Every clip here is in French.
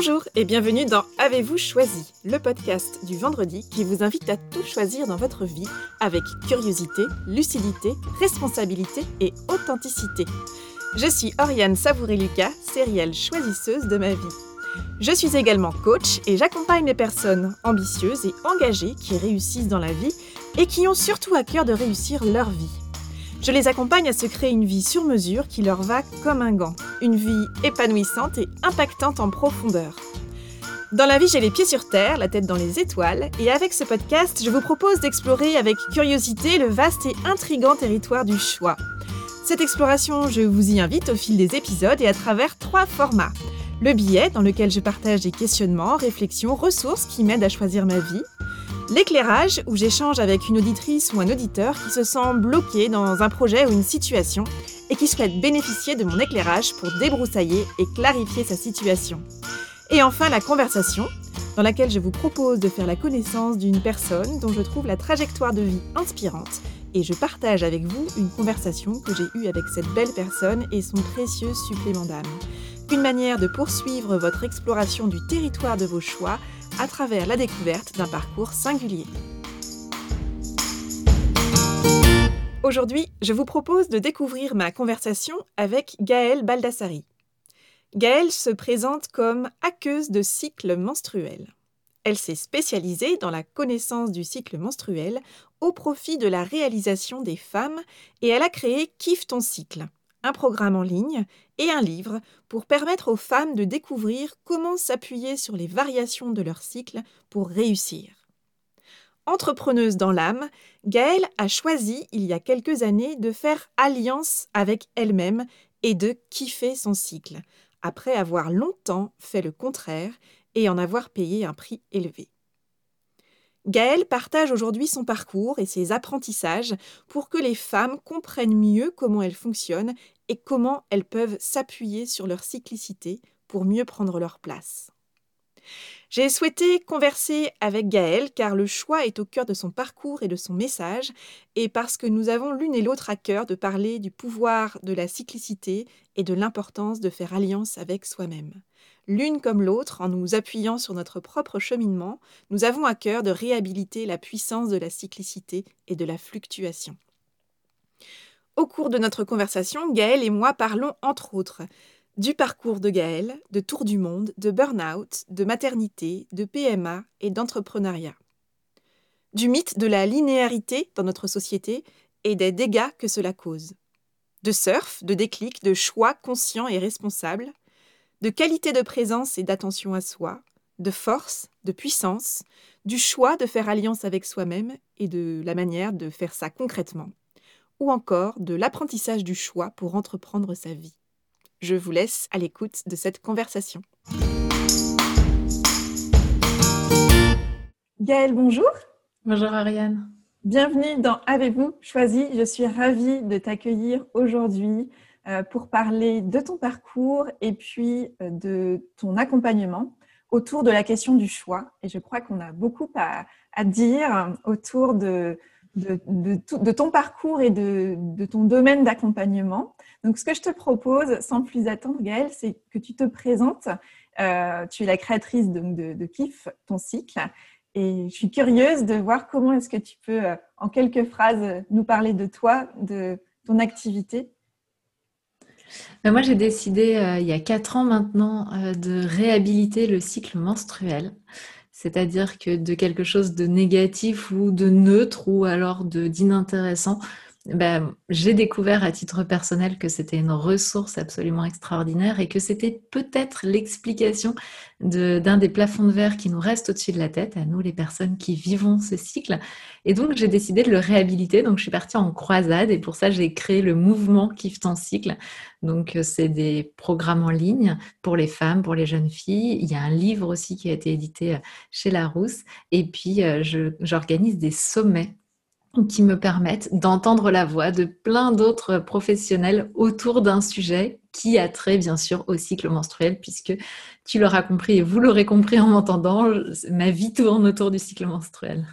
Bonjour et bienvenue dans Avez-vous choisi, le podcast du vendredi qui vous invite à tout choisir dans votre vie avec curiosité, lucidité, responsabilité et authenticité. Je suis Oriane Savouré-Lucas, sérielle choisisseuse de ma vie. Je suis également coach et j'accompagne les personnes ambitieuses et engagées qui réussissent dans la vie et qui ont surtout à cœur de réussir leur vie. Je les accompagne à se créer une vie sur mesure qui leur va comme un gant, une vie épanouissante et impactante en profondeur. Dans la vie, j'ai les pieds sur terre, la tête dans les étoiles, et avec ce podcast, je vous propose d'explorer avec curiosité le vaste et intrigant territoire du choix. Cette exploration, je vous y invite au fil des épisodes et à travers trois formats. Le billet, dans lequel je partage des questionnements, réflexions, ressources qui m'aident à choisir ma vie. L'éclairage, où j'échange avec une auditrice ou un auditeur qui se sent bloqué dans un projet ou une situation et qui souhaite bénéficier de mon éclairage pour débroussailler et clarifier sa situation. Et enfin la conversation, dans laquelle je vous propose de faire la connaissance d'une personne dont je trouve la trajectoire de vie inspirante et je partage avec vous une conversation que j'ai eue avec cette belle personne et son précieux supplément d'âme. Une manière de poursuivre votre exploration du territoire de vos choix à travers la découverte d'un parcours singulier. Aujourd'hui, je vous propose de découvrir ma conversation avec Gaëlle Baldassari. Gaëlle se présente comme aqueuse de cycle menstruel. Elle s'est spécialisée dans la connaissance du cycle menstruel au profit de la réalisation des femmes et elle a créé Kiffe ton cycle, un programme en ligne et un livre pour permettre aux femmes de découvrir comment s'appuyer sur les variations de leur cycle pour réussir. Entrepreneuse dans l'âme, Gaëlle a choisi il y a quelques années de faire alliance avec elle-même et de kiffer son cycle, après avoir longtemps fait le contraire et en avoir payé un prix élevé. Gaëlle partage aujourd'hui son parcours et ses apprentissages pour que les femmes comprennent mieux comment elles fonctionnent et comment elles peuvent s'appuyer sur leur cyclicité pour mieux prendre leur place. J'ai souhaité converser avec Gaëlle car le choix est au cœur de son parcours et de son message, et parce que nous avons l'une et l'autre à cœur de parler du pouvoir de la cyclicité et de l'importance de faire alliance avec soi-même. L'une comme l'autre, en nous appuyant sur notre propre cheminement, nous avons à cœur de réhabiliter la puissance de la cyclicité et de la fluctuation. Au cours de notre conversation, Gaëlle et moi parlons entre autres du parcours de Gaëlle, de tour du monde, de burn-out, de maternité, de PMA et d'entrepreneuriat. Du mythe de la linéarité dans notre société et des dégâts que cela cause. De surf, de déclic, de choix conscients et responsables, de qualité de présence et d'attention à soi, de force, de puissance, du choix de faire alliance avec soi-même et de la manière de faire ça concrètement, ou encore de l'apprentissage du choix pour entreprendre sa vie. Je vous laisse à l'écoute de cette conversation. Gaëlle, bonjour. Bonjour Ariane. Bienvenue dans Avez-vous choisi? Je suis ravie de t'accueillir aujourd'hui pour parler de ton parcours et puis euh, de ton accompagnement autour de la question du choix. Et je crois qu'on a beaucoup à, dire autour de, ton parcours et de, ton domaine d'accompagnement. Donc, ce que je te propose, sans plus attendre, Gaëlle, c'est que tu te présentes. Euh, tu es la créatrice de, de, KIF, ton cycle. Et je suis curieuse de voir comment est-ce que tu peux, en quelques phrases, nous parler de toi, de ton activité moi, j'ai décidé euh, il y a quatre ans maintenant euh, de réhabiliter le cycle menstruel. C'est-à-dire que de quelque chose de négatif ou de neutre ou alors d'inintéressant, ben, j'ai découvert à titre personnel que c'était une ressource absolument extraordinaire et que c'était peut-être l'explication d'un des plafonds de verre qui nous reste au-dessus de la tête, à nous les personnes qui vivons ce cycle. Et donc j'ai décidé de le réhabiliter. Donc je suis partie en croisade et pour ça j'ai créé le mouvement Kiffe ton cycle. Donc euh, c'est des programmes en ligne pour les femmes, pour les jeunes filles. Il y a un livre aussi qui a été édité euh, chez Larousse. Et puis euh, j'organise des sommets qui me permettent d'entendre la voix de plein d'autres professionnels autour d'un sujet qui a trait bien sûr au cycle menstruel, puisque tu l'auras compris et vous l'aurez compris en m'entendant, ma vie tourne autour du cycle menstruel.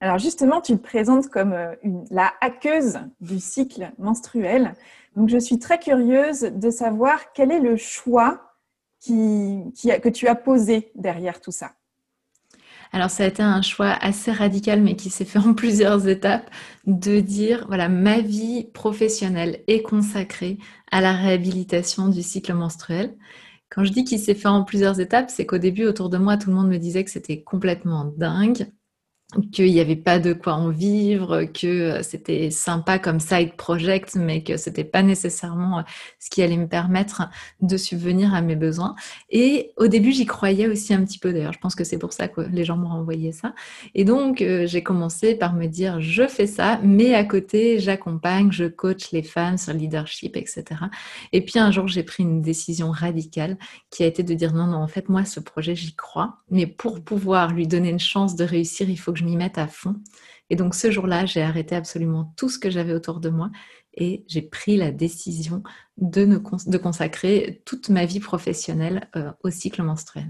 Alors justement, tu te présentes comme euh, la hackeuse du cycle menstruel. Donc je suis très curieuse de savoir quel est le choix que tu as posé derrière tout ça alors ça a été un choix assez radical, mais qui s'est fait en plusieurs étapes, de dire, voilà, ma vie professionnelle est consacrée à la réhabilitation du cycle menstruel. Quand je dis qu'il s'est fait en plusieurs étapes, c'est qu'au début, autour de moi, tout le monde me disait que c'était complètement dingue, qu'il n'y avait pas de quoi en vivre, que euh, c'était sympa comme side project, mais que c'était pas nécessairement euh, ce qui allait me permettre de subvenir à mes besoins. Et au début, j'y croyais aussi un petit peu d'ailleurs. Je pense que c'est pour ça que les gens m'ont envoyé ça. Et donc, euh, j'ai commencé par me dire, je fais ça, mais à côté, j'accompagne, je coach les femmes sur leadership, etc. Et puis un jour, j'ai pris une décision radicale qui a été de dire, non, non, en fait, moi, ce projet, j'y crois, mais pour pouvoir lui donner une chance de réussir, il faut que je m'y mette à fond. Et donc ce jour-là, j'ai arrêté absolument tout ce que j'avais autour de moi et j'ai pris la décision de, de, consacrer toute ma vie professionnelle euh, au cycle menstruel.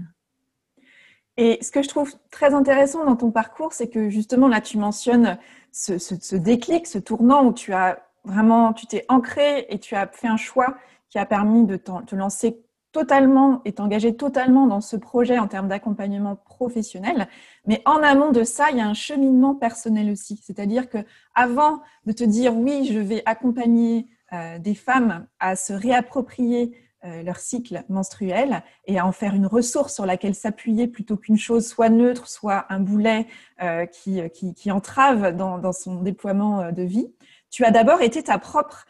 Et ce que je trouve très intéressant dans ton parcours, c'est que justement là, tu mentionnes ce, ce, déclic, ce tournant où tu as vraiment, tu t'es ancré et tu as fait un choix qui a permis de te lancer totalement, est engagé totalement dans ce projet en termes d'accompagnement professionnel. Mais en amont de ça, il y a un cheminement personnel aussi. C'est-à-dire que avant de te dire oui, je vais accompagner euh, des femmes à se réapproprier euh, leur cycle menstruel et à en faire une ressource sur laquelle s'appuyer plutôt qu'une chose soit neutre, soit un boulet euh, qui, qui, entrave dans, dans, son déploiement de vie, tu as d'abord été ta propre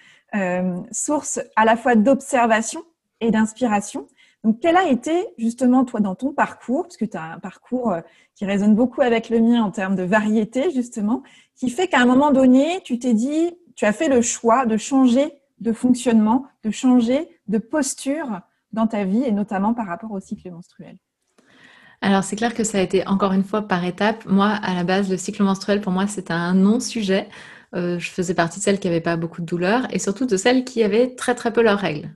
source à la fois d'observation et d'inspiration. Donc, quel a été justement, toi, dans ton parcours, parce que tu as un parcours euh, qui résonne beaucoup avec le mien en termes de variété, justement, qui fait qu'à un moment donné, tu t'es dit, tu as fait le choix de changer de fonctionnement, de changer de posture dans ta vie, et notamment par rapport au cycle menstruel? Alors c'est clair que ça a été encore une fois par étapes. Moi, à la base, le cycle menstruel, pour moi, c'était un non-sujet. Euh, je faisais partie de celles qui n'avaient pas beaucoup de douleurs et surtout de celles qui avaient très très peu leurs règles.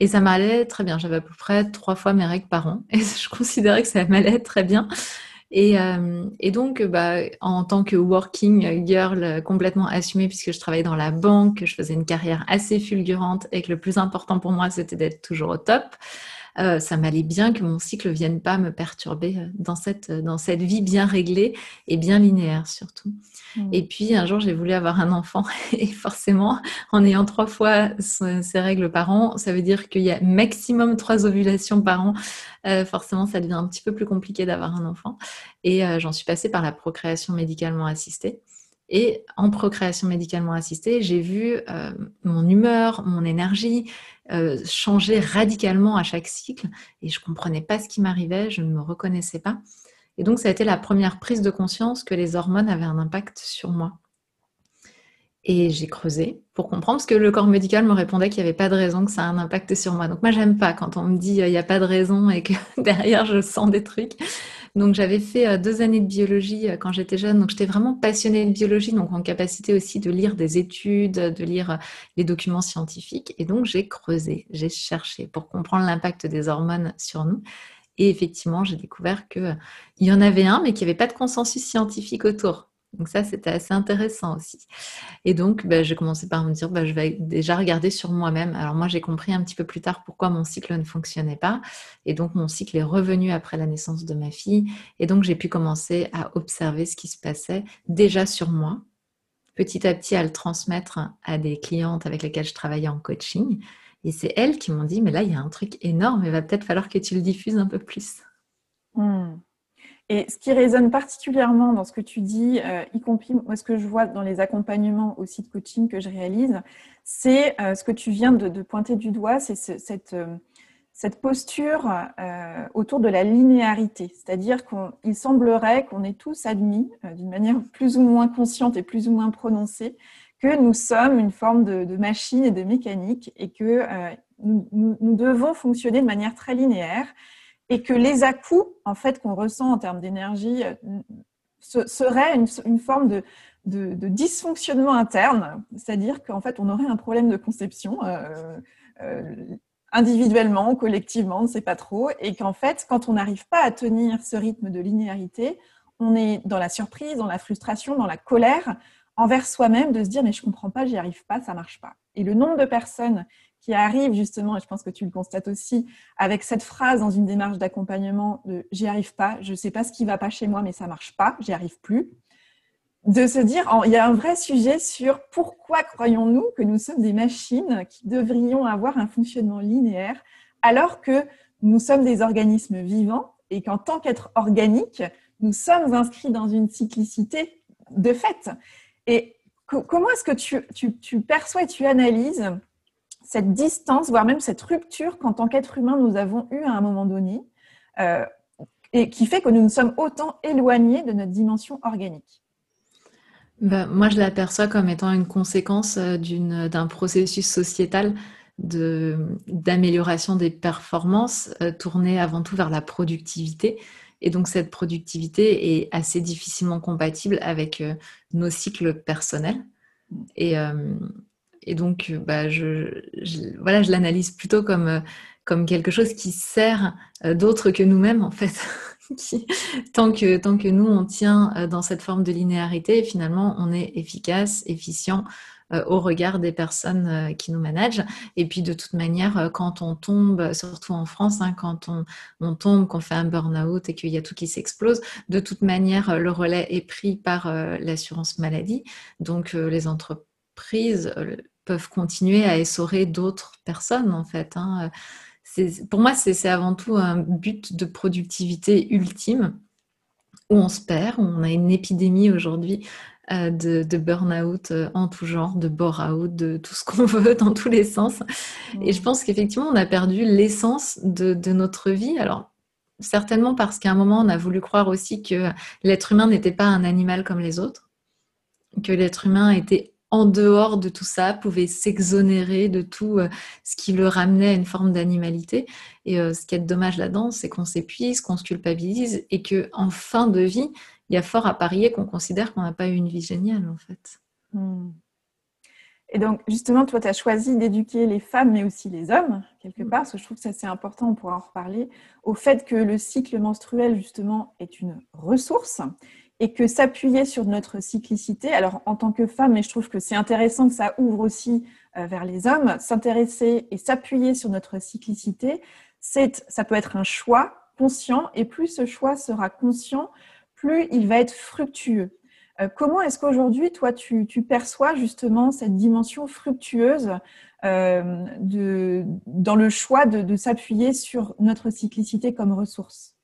Et ça m'allait très bien. J'avais à peu près trois fois mes règles par an. Et je considérais que ça m'allait très bien. Et, euh, et donc, bah, en tant que working girl complètement assumée, puisque je travaillais dans la banque, je faisais une carrière assez fulgurante et que le plus important pour moi, c'était d'être toujours au top, euh, ça m'allait bien que mon cycle vienne pas me perturber euh, dans cette, euh, dans cette vie bien réglée et bien linéaire surtout. Mmh. Et puis un jour, j'ai voulu avoir un enfant et forcément, en ayant trois fois ces règles par an, ça veut dire qu'il y a maximum trois ovulations par an. forcément, ça devient un petit peu plus compliqué d'avoir un enfant. Et j'en suis passée par la procréation médicalement assistée. Et en procréation médicalement assistée, j'ai vu mon humeur, mon énergie, euh, changer radicalement à chaque cycle et je comprenais pas ce qui m'arrivait, je ne me reconnaissais pas. Et donc ça a été la première prise de conscience que les hormones avaient un impact sur moi. Et j'ai creusé pour comprendre, parce que le corps médical me répondait qu'il n'y avait pas de raison que ça a un impact sur moi. Donc moi, j'aime pas quand on me dit euh, il n'y a pas de raison et que derrière, je sens des trucs. Donc j'avais fait euh, deux années de biologie euh, quand j'étais jeune, donc j'étais vraiment passionnée de biologie, donc en capacité aussi de lire des études, de lire euh, les documents scientifiques. Et donc j'ai creusé, j'ai cherché pour comprendre l'impact des hormones sur nous. Et effectivement, j'ai découvert qu'il y en avait un, mais qu'il n'y avait pas de consensus scientifique autour. Donc ça, c'était assez intéressant aussi. Et donc, bah, j'ai commencé par me dire, bah, je vais déjà regarder sur moi-même. Alors moi, j'ai compris un petit peu plus tard pourquoi mon cycle ne fonctionnait pas. Et donc, mon cycle est revenu après la naissance de ma fille. Et donc, j'ai pu commencer à observer ce qui se passait déjà sur moi, petit à petit à le transmettre à des clientes avec lesquelles je travaillais en coaching. Et c'est elles qui m'ont dit, mais là, il y a un truc énorme, il va peut-être falloir que tu le diffuses un peu plus. Mmh. Et ce qui résonne particulièrement dans ce que tu dis, euh, y compris moi, ce que je vois dans les accompagnements aussi de coaching que je réalise, c'est euh, ce que tu viens de, pointer du doigt, c'est cette, euh, cette, posture autour de la linéarité. C'est-à-dire qu'il semblerait qu'on est tous admis, d'une manière plus ou moins consciente et plus ou moins prononcée, que nous sommes une forme de, machine et de mécanique et que nous devons fonctionner de manière très linéaire et que les à-coups en fait qu'on ressent en termes d'énergie euh, seraient une, forme de, dysfonctionnement interne, c'est-à-dire qu'en fait on aurait un problème de conception euh, euh, individuellement, collectivement, on ne sait pas trop, et qu'en fait quand on n'arrive pas à tenir ce rythme de linéarité, on est dans la surprise, dans la frustration, dans la colère envers soi-même de se dire mais je comprends pas, j'y arrive pas, ça marche pas. Et le nombre de personnes qui arrivent justement, et je pense que tu le constates aussi, avec cette phrase dans une démarche d'accompagnement de j'y arrive pas, je ne sais pas ce qui va pas chez moi, mais ça marche pas, j'y arrive plus. De se dire, il y a un vrai sujet sur pourquoi croyons-nous que nous sommes des machines qui devrions avoir un fonctionnement linéaire alors que nous sommes des organismes vivants et qu'en tant qu'être organique, nous sommes inscrits dans une cyclicité de fait. Et comment est-ce que tu, perçois et tu analyses cette distance, voire même cette rupture qu'en tant qu'être humain, nous avons eu à un moment donné, euh, et qui fait que nous nous sommes autant éloignés de notre dimension organique ben, Moi, je l'aperçois comme étant une conséquence euh, d'un processus sociétal d'amélioration des performances euh, tourné avant tout vers la productivité et donc cette productivité est assez difficilement compatible avec euh, nos cycles personnels. Et, et donc, bah, je, voilà, je l'analyse plutôt comme, euh, comme quelque chose qui sert d'autres que nous-mêmes, en fait. tant, que, tant que nous, on tient dans cette forme de linéarité, finalement, on est efficace, efficient, euh, au regard des personnes euh, qui nous managent. Et puis de toute manière, euh, quand on tombe, surtout en France, hein, quand on, on tombe, qu'on fait un burn-out et qu'il y a tout qui s'explose, de toute manière, le relais est pris par l'assurance maladie. Donc les entreprises peuvent continuer à essorer d'autres personnes, en fait. Hein. Pour moi, c'est avant tout un but de productivité ultime où on se perd, où on a une épidémie aujourd'hui euh, de, de burn-out euh, en tout genre, de bore-out, de tout ce qu'on veut dans tous les sens. Et je pense qu'effectivement, on a perdu l'essence de, notre vie. Alors, certainement parce qu'à un moment, on a voulu croire aussi que l'être humain n'était pas un animal comme les autres, que l'être humain était en dehors de tout ça, pouvait s'exonérer de tout euh, ce qui le ramenait à une forme d'animalité. Et ce qui est dommage là-dedans, c'est qu'on s'épuise, qu'on se culpabilise et que en fin de vie, il y a fort à parier qu'on considère qu'on n'a pas eu une vie géniale, en fait. Hmm. Et donc, justement, toi, tu as choisi d'éduquer les femmes, mais aussi les hommes, quelque hmm. part, parce que je trouve que ça, c'est important, on pourra en reparler, au fait que le cycle menstruel, justement, est une ressource et que s'appuyer sur notre cyclicité, alors en tant que femme, mais je trouve que c'est intéressant que ça ouvre aussi euh, vers les hommes, s'intéresser et s'appuyer sur notre cyclicité, c'est, ça peut être un choix conscient, et plus ce choix sera conscient, plus il va être fructueux. Euh, comment est-ce qu'aujourd'hui, toi, tu, perçois justement cette dimension fructueuse euh, de, dans le choix de, s'appuyer sur notre cyclicité comme ressource?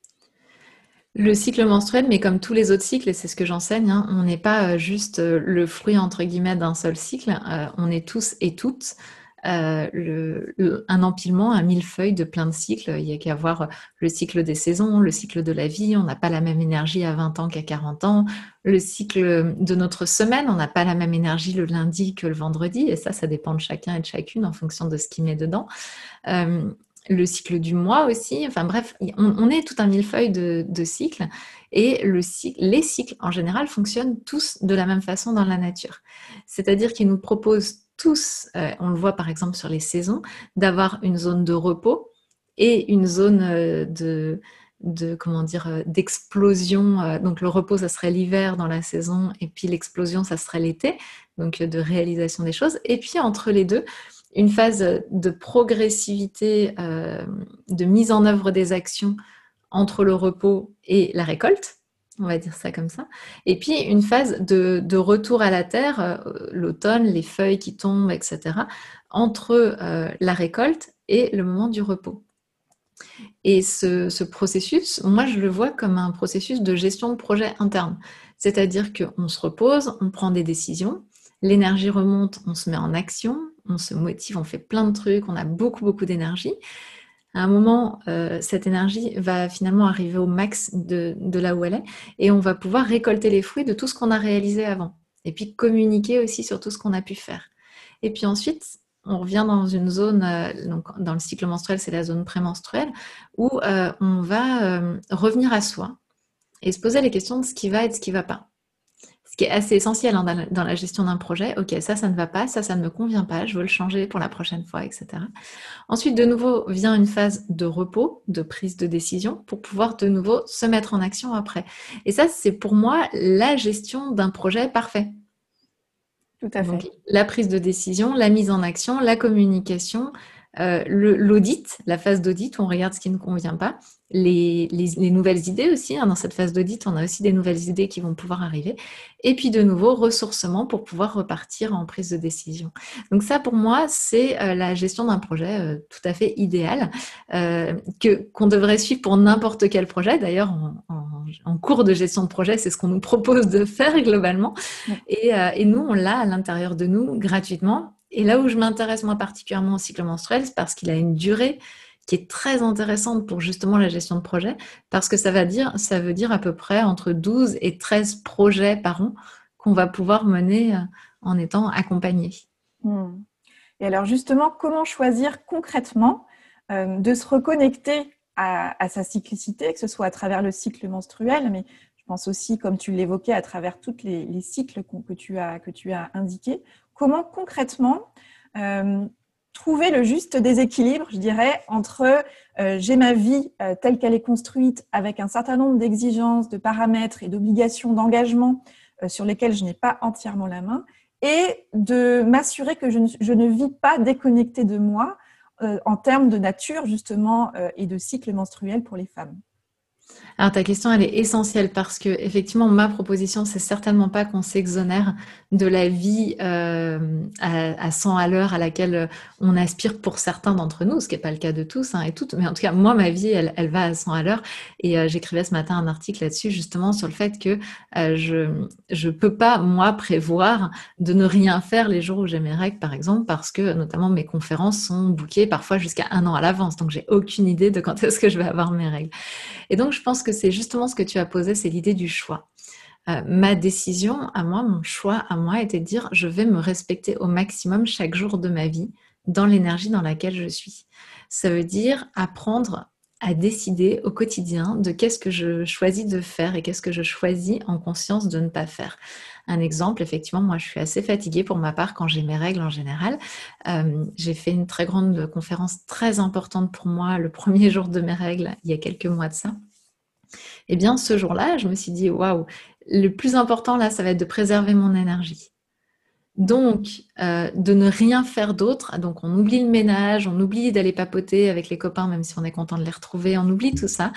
Le cycle menstruel, mais comme tous les autres cycles, et c'est ce que j'enseigne, hein, on n'est pas euh, juste le fruit entre guillemets d'un seul cycle, on est tous et toutes euh, un empilement, un millefeuille de plein de cycles. Il y a qu'à voir le cycle des saisons, le cycle de la vie. On n'a pas la même énergie à 20 ans qu'à 40 ans. Le cycle de notre semaine, on n'a pas la même énergie le lundi que le vendredi. Et ça, ça dépend de chacun et de chacune en fonction de ce qu'il met dedans. Euh, le cycle du mois aussi. Enfin bref, on, est tout un millefeuille de, cycles. Et le les cycles, en général, fonctionnent tous de la même façon dans la nature. C'est-à-dire qu'ils nous proposent tous, euh, on le voit par exemple sur les saisons, d'avoir une zone de repos et une zone euh, de, de comment dire euh, d'explosion. Donc le repos, ça serait l'hiver dans la saison, et puis l'explosion, ça serait l'été, donc de réalisation des choses. Et puis entre les deux, une phase de progressivité, de mise en œuvre des actions entre le repos et la récolte on va dire ça comme ça. Et puis une phase de, retour à la terre, euh, l'automne, les feuilles qui tombent, etc., entre euh, la récolte et le moment du repos. Et ce, processus, moi je le vois comme un processus de gestion de projet interne. C'est-à-dire qu'on se repose, on prend des décisions, l'énergie remonte, on se met en action, on se motive, on fait plein de trucs, on a beaucoup, beaucoup d'énergie à un moment, euh, cette énergie va finalement arriver au max de, là où elle est et on va pouvoir récolter les fruits de tout ce qu'on a réalisé avant. Et puis communiquer aussi sur tout ce qu'on a pu faire. Et puis ensuite, on revient dans une zone, euh, donc dans le cycle menstruel, c'est la zone prémenstruelle, où euh, on va revenir à soi et se poser les questions de ce qui va et de ce qui ne va pas ce qui est assez essentiel hein, dans, la, gestion d'un projet. Ok, ça, ça ne va pas, ça, ça ne me convient pas, je veux le changer pour la prochaine fois, etc. Ensuite, de nouveau, vient une phase de repos, de prise de décision, pour pouvoir de nouveau se mettre en action après. Et ça, c'est pour moi la gestion d'un projet parfait. Tout à fait. la prise de décision, la mise en action, la communication, euh, l'audit, la phase d'audit où on regarde ce qui ne convient pas, les, nouvelles idées aussi. Hein. dans cette phase d'audit, on a aussi des nouvelles idées qui vont pouvoir arriver. Et puis de nouveau, ressourcement pour pouvoir repartir en prise de décision. Donc ça, pour moi, c'est euh, la gestion d'un projet euh, tout à fait idéal que qu'on devrait suivre pour n'importe quel projet. D'ailleurs, en, cours de gestion de projet, c'est ce qu'on nous propose de faire globalement. Et, et nous, on l'a à l'intérieur de nous gratuitement et là où je m'intéresse moi particulièrement au cycle menstruel, c'est parce qu'il a une durée qui est très intéressante pour justement la gestion de projet, parce que ça, va dire, ça veut dire à peu près entre 12 et 13 projets par an qu'on va pouvoir mener euh, en étant accompagné. Hmm. Et alors justement, comment choisir concrètement euh, de se reconnecter à, sa cyclicité, que ce soit à travers le cycle menstruel, mais je pense aussi, comme tu l'évoquais, à travers tous les, cycles que tu as, que tu as indiqués comment concrètement euh, trouver le juste déséquilibre, je dirais, entre euh, j'ai ma vie euh, telle qu'elle est construite avec un certain nombre d'exigences, de paramètres et d'obligations d'engagement sur lesquels je n'ai pas entièrement la main, et de m'assurer que je ne, vis pas déconnectée de moi en termes de nature justement et de cycle menstruel pour les femmes. Alors ta question, elle est essentielle parce que effectivement, ma proposition, c'est certainement pas qu'on s'exonère de la vie euh, à, 100 à l'heure à laquelle euh, on aspire pour certains d'entre nous, ce qui n'est pas le cas de tous hein, et toutes. Mais en tout cas, moi, ma vie, elle, elle va à 100 à l'heure. Et euh, j'écrivais ce matin un article là-dessus, justement, sur le fait que je je peux pas moi prévoir de ne rien faire les jours où j'ai mes règles, par exemple, parce que notamment mes conférences sont bouquées parfois jusqu'à un an à l'avance. Donc j'ai aucune idée de quand est-ce que je vais avoir mes règles. Et donc je pense que c'est justement ce que tu as posé, c'est l'idée du choix. Euh, ma décision à moi, mon choix à moi était de dire je vais me respecter au maximum chaque jour de ma vie dans l'énergie dans laquelle je suis. Ça veut dire apprendre à décider au quotidien de qu'est-ce que je choisis de faire et qu'est-ce que je choisis en conscience de ne pas faire. Un exemple, effectivement, moi je suis assez fatiguée pour ma part quand j'ai mes règles en général. Euh, j'ai fait une très grande conférence très importante pour moi le premier jour de mes règles il y a quelques mois de ça. Eh bien, ce jour-là, je me suis dit, waouh, le plus important là, ça va être de préserver mon énergie. Donc, euh, de ne rien faire d'autre. Donc, on oublie le ménage, on oublie d'aller papoter avec les copains, même si on est content de les retrouver, on oublie tout ça.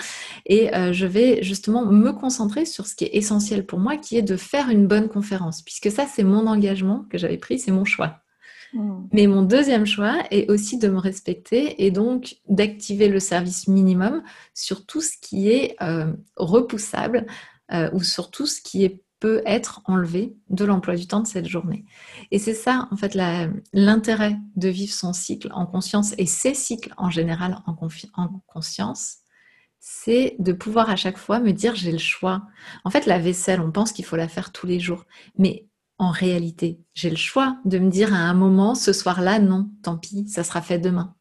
Et euh, je vais justement me concentrer sur ce qui est essentiel pour moi, qui est de faire une bonne conférence, puisque ça, c'est mon engagement que j'avais pris, c'est mon choix. Hmm. Mais mon deuxième choix est aussi de me respecter et donc d'activer le service minimum sur tout ce qui est euh, repoussable euh, ou sur tout ce qui peut être enlevé de l'emploi du temps de cette journée. Et c'est ça, en fait, l'intérêt de vivre son cycle en conscience et ses cycles en général en, en conscience, c'est de pouvoir à chaque fois me dire j'ai le choix. En fait, la vaisselle, on pense qu'il faut la faire tous les jours, mais en réalité. J'ai le choix de me dire à un moment, ce soir-là, non, tant pis, ça sera fait demain.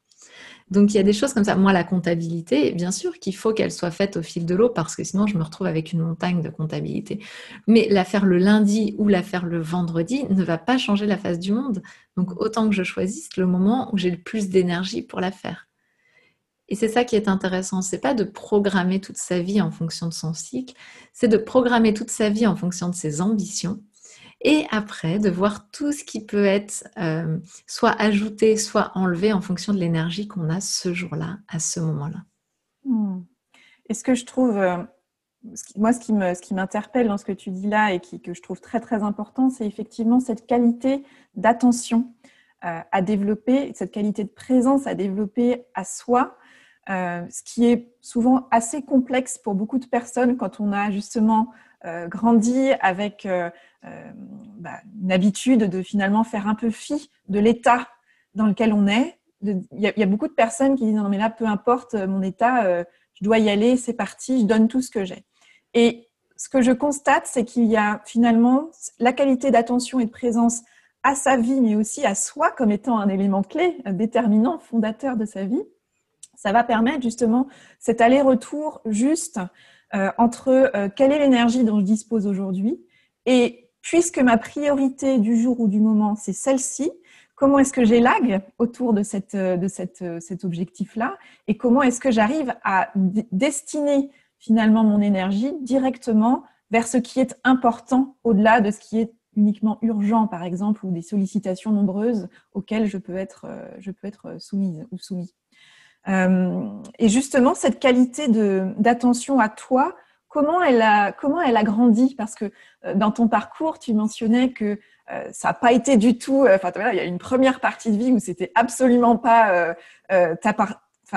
Donc il y a des choses comme ça. Moi, la comptabilité, bien sûr qu'il faut qu'elle soit faite au fil de l'eau parce que sinon je me retrouve avec une montagne de comptabilité. Mais la faire le lundi ou la faire le vendredi ne va pas changer la face du monde. Donc autant que je choisisse le moment où j'ai le plus d'énergie pour la faire. Et c'est ça qui est intéressant, c'est pas de programmer toute sa vie en fonction de son cycle, c'est de programmer toute sa vie en fonction de ses ambitions et après de voir tout ce qui peut être euh, soit ajouté, soit enlevé en fonction de l'énergie qu'on a ce jour-là, à ce moment-là. Hmm. Et ce que je trouve, euh, moi, ce qui, me, ce qui m'interpelle dans ce que tu dis là et que je trouve très très important, c'est effectivement cette qualité d'attention euh, à développer, cette qualité de présence à développer à soi. ce qui est souvent assez complexe pour beaucoup de personnes quand on a justement grandi avec euh, bah, une habitude de finalement faire un peu fi de l'état dans lequel on est. Il y, a beaucoup de personnes qui disent non mais là peu importe mon état, euh, je dois y aller, c'est parti, je donne tout ce que j'ai. Et ce que je constate, c'est qu'il y a finalement la qualité d'attention et de présence à sa vie, mais aussi à soi comme étant un élément clé, déterminant, fondateur de sa vie. Ça va permettre justement cet aller-retour juste euh, entre quelle est l'énergie dont je dispose aujourd'hui et puisque ma priorité du jour ou du moment, c'est celle-ci, comment est-ce que j'élague autour de, cette, cet objectif-là et comment est-ce que j'arrive à destiner finalement mon énergie directement vers ce qui est important au-delà de ce qui est uniquement urgents, par exemple, ou des sollicitations nombreuses auxquelles je peux être, soumise ou soumis. Et justement, cette qualité d'attention à toi, comment elle a, comment elle a grandi? Parce que dans ton parcours, tu mentionnais que ça n'a pas été du tout. Enfin, il y a une première partie de vie où c'était absolument pas ta,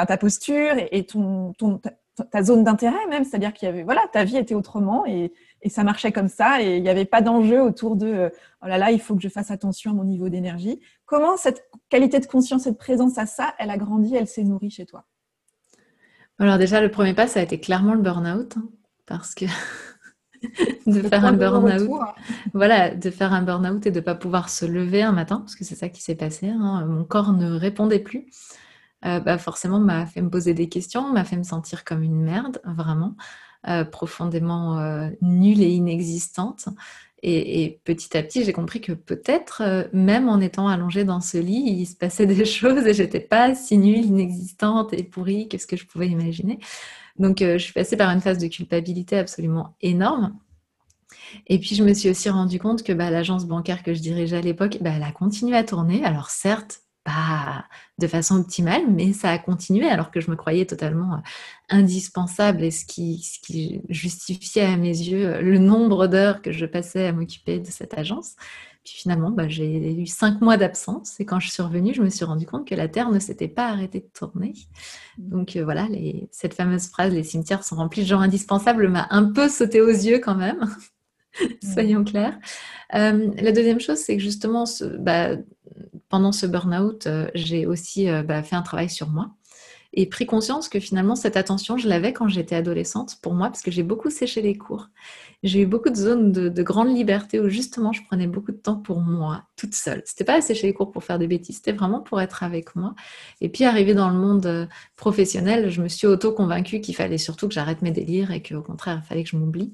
ta posture et, ton, ton, ta zone d'intérêt même, c'est-à-dire qu'il y avait, voilà, ta vie était autrement et, ça marchait comme ça et il n'y avait pas d'enjeu autour de, euh, oh là là, il faut que je fasse attention à mon niveau d'énergie. Comment cette qualité de conscience, cette présence à ça, elle a grandi, elle s'est nourrie chez toi? Alors déjà, le premier pas, ça a été clairement le burn-out, hein, parce que de faire un burn-out, voilà, de faire un burn-out et de ne pas pouvoir se lever un matin, parce que c'est ça qui s'est passé. Hein. Mon corps ne répondait plus. Euh, bah forcément m'a fait me poser des questions, m'a fait me sentir comme une merde, vraiment, euh, profondément euh, nulle et inexistante. Et, petit à petit, j'ai compris que peut-être, même en étant allongée dans ce lit, il se passait des choses et j'étais pas si nulle, inexistante et pourrie que ce que je pouvais imaginer. Donc, je suis passée par une phase de culpabilité absolument énorme. Et puis, je me suis aussi rendu compte que bah, l'agence bancaire que je dirigeais à l'époque, bah, elle a continué à tourner. Alors, certes, de façon optimale, mais ça a continué alors que je me croyais totalement euh, indispensable et ce qui, justifiait à mes yeux le nombre d'heures que je passais à m'occuper de cette agence. Puis finalement, bah, j'ai eu cinq mois d'absence et quand je suis revenue, je me suis rendu compte que la Terre ne s'était pas arrêtée de tourner. Donc euh, voilà, cette fameuse phrase, les cimetières sont remplis de gens indispensables, m'a un peu sauté aux yeux quand même. Soyons clairs. la deuxième chose, c'est que justement, ce, bah, pendant ce burn-out, euh, j'ai aussi euh, bah, fait un travail sur moi et pris conscience que finalement cette attention, je l'avais quand j'étais adolescente pour moi, parce que j'ai beaucoup séché les cours. J'ai eu beaucoup de zones de, grande liberté où justement je prenais beaucoup de temps pour moi, toute seule. C'était pas à sécher les cours pour faire des bêtises, c'était vraiment pour être avec moi. Et puis arrivé dans le monde euh, professionnel, je me suis auto-convaincue qu'il fallait surtout que j'arrête mes délires et qu'au contraire, il fallait que je m'oublie.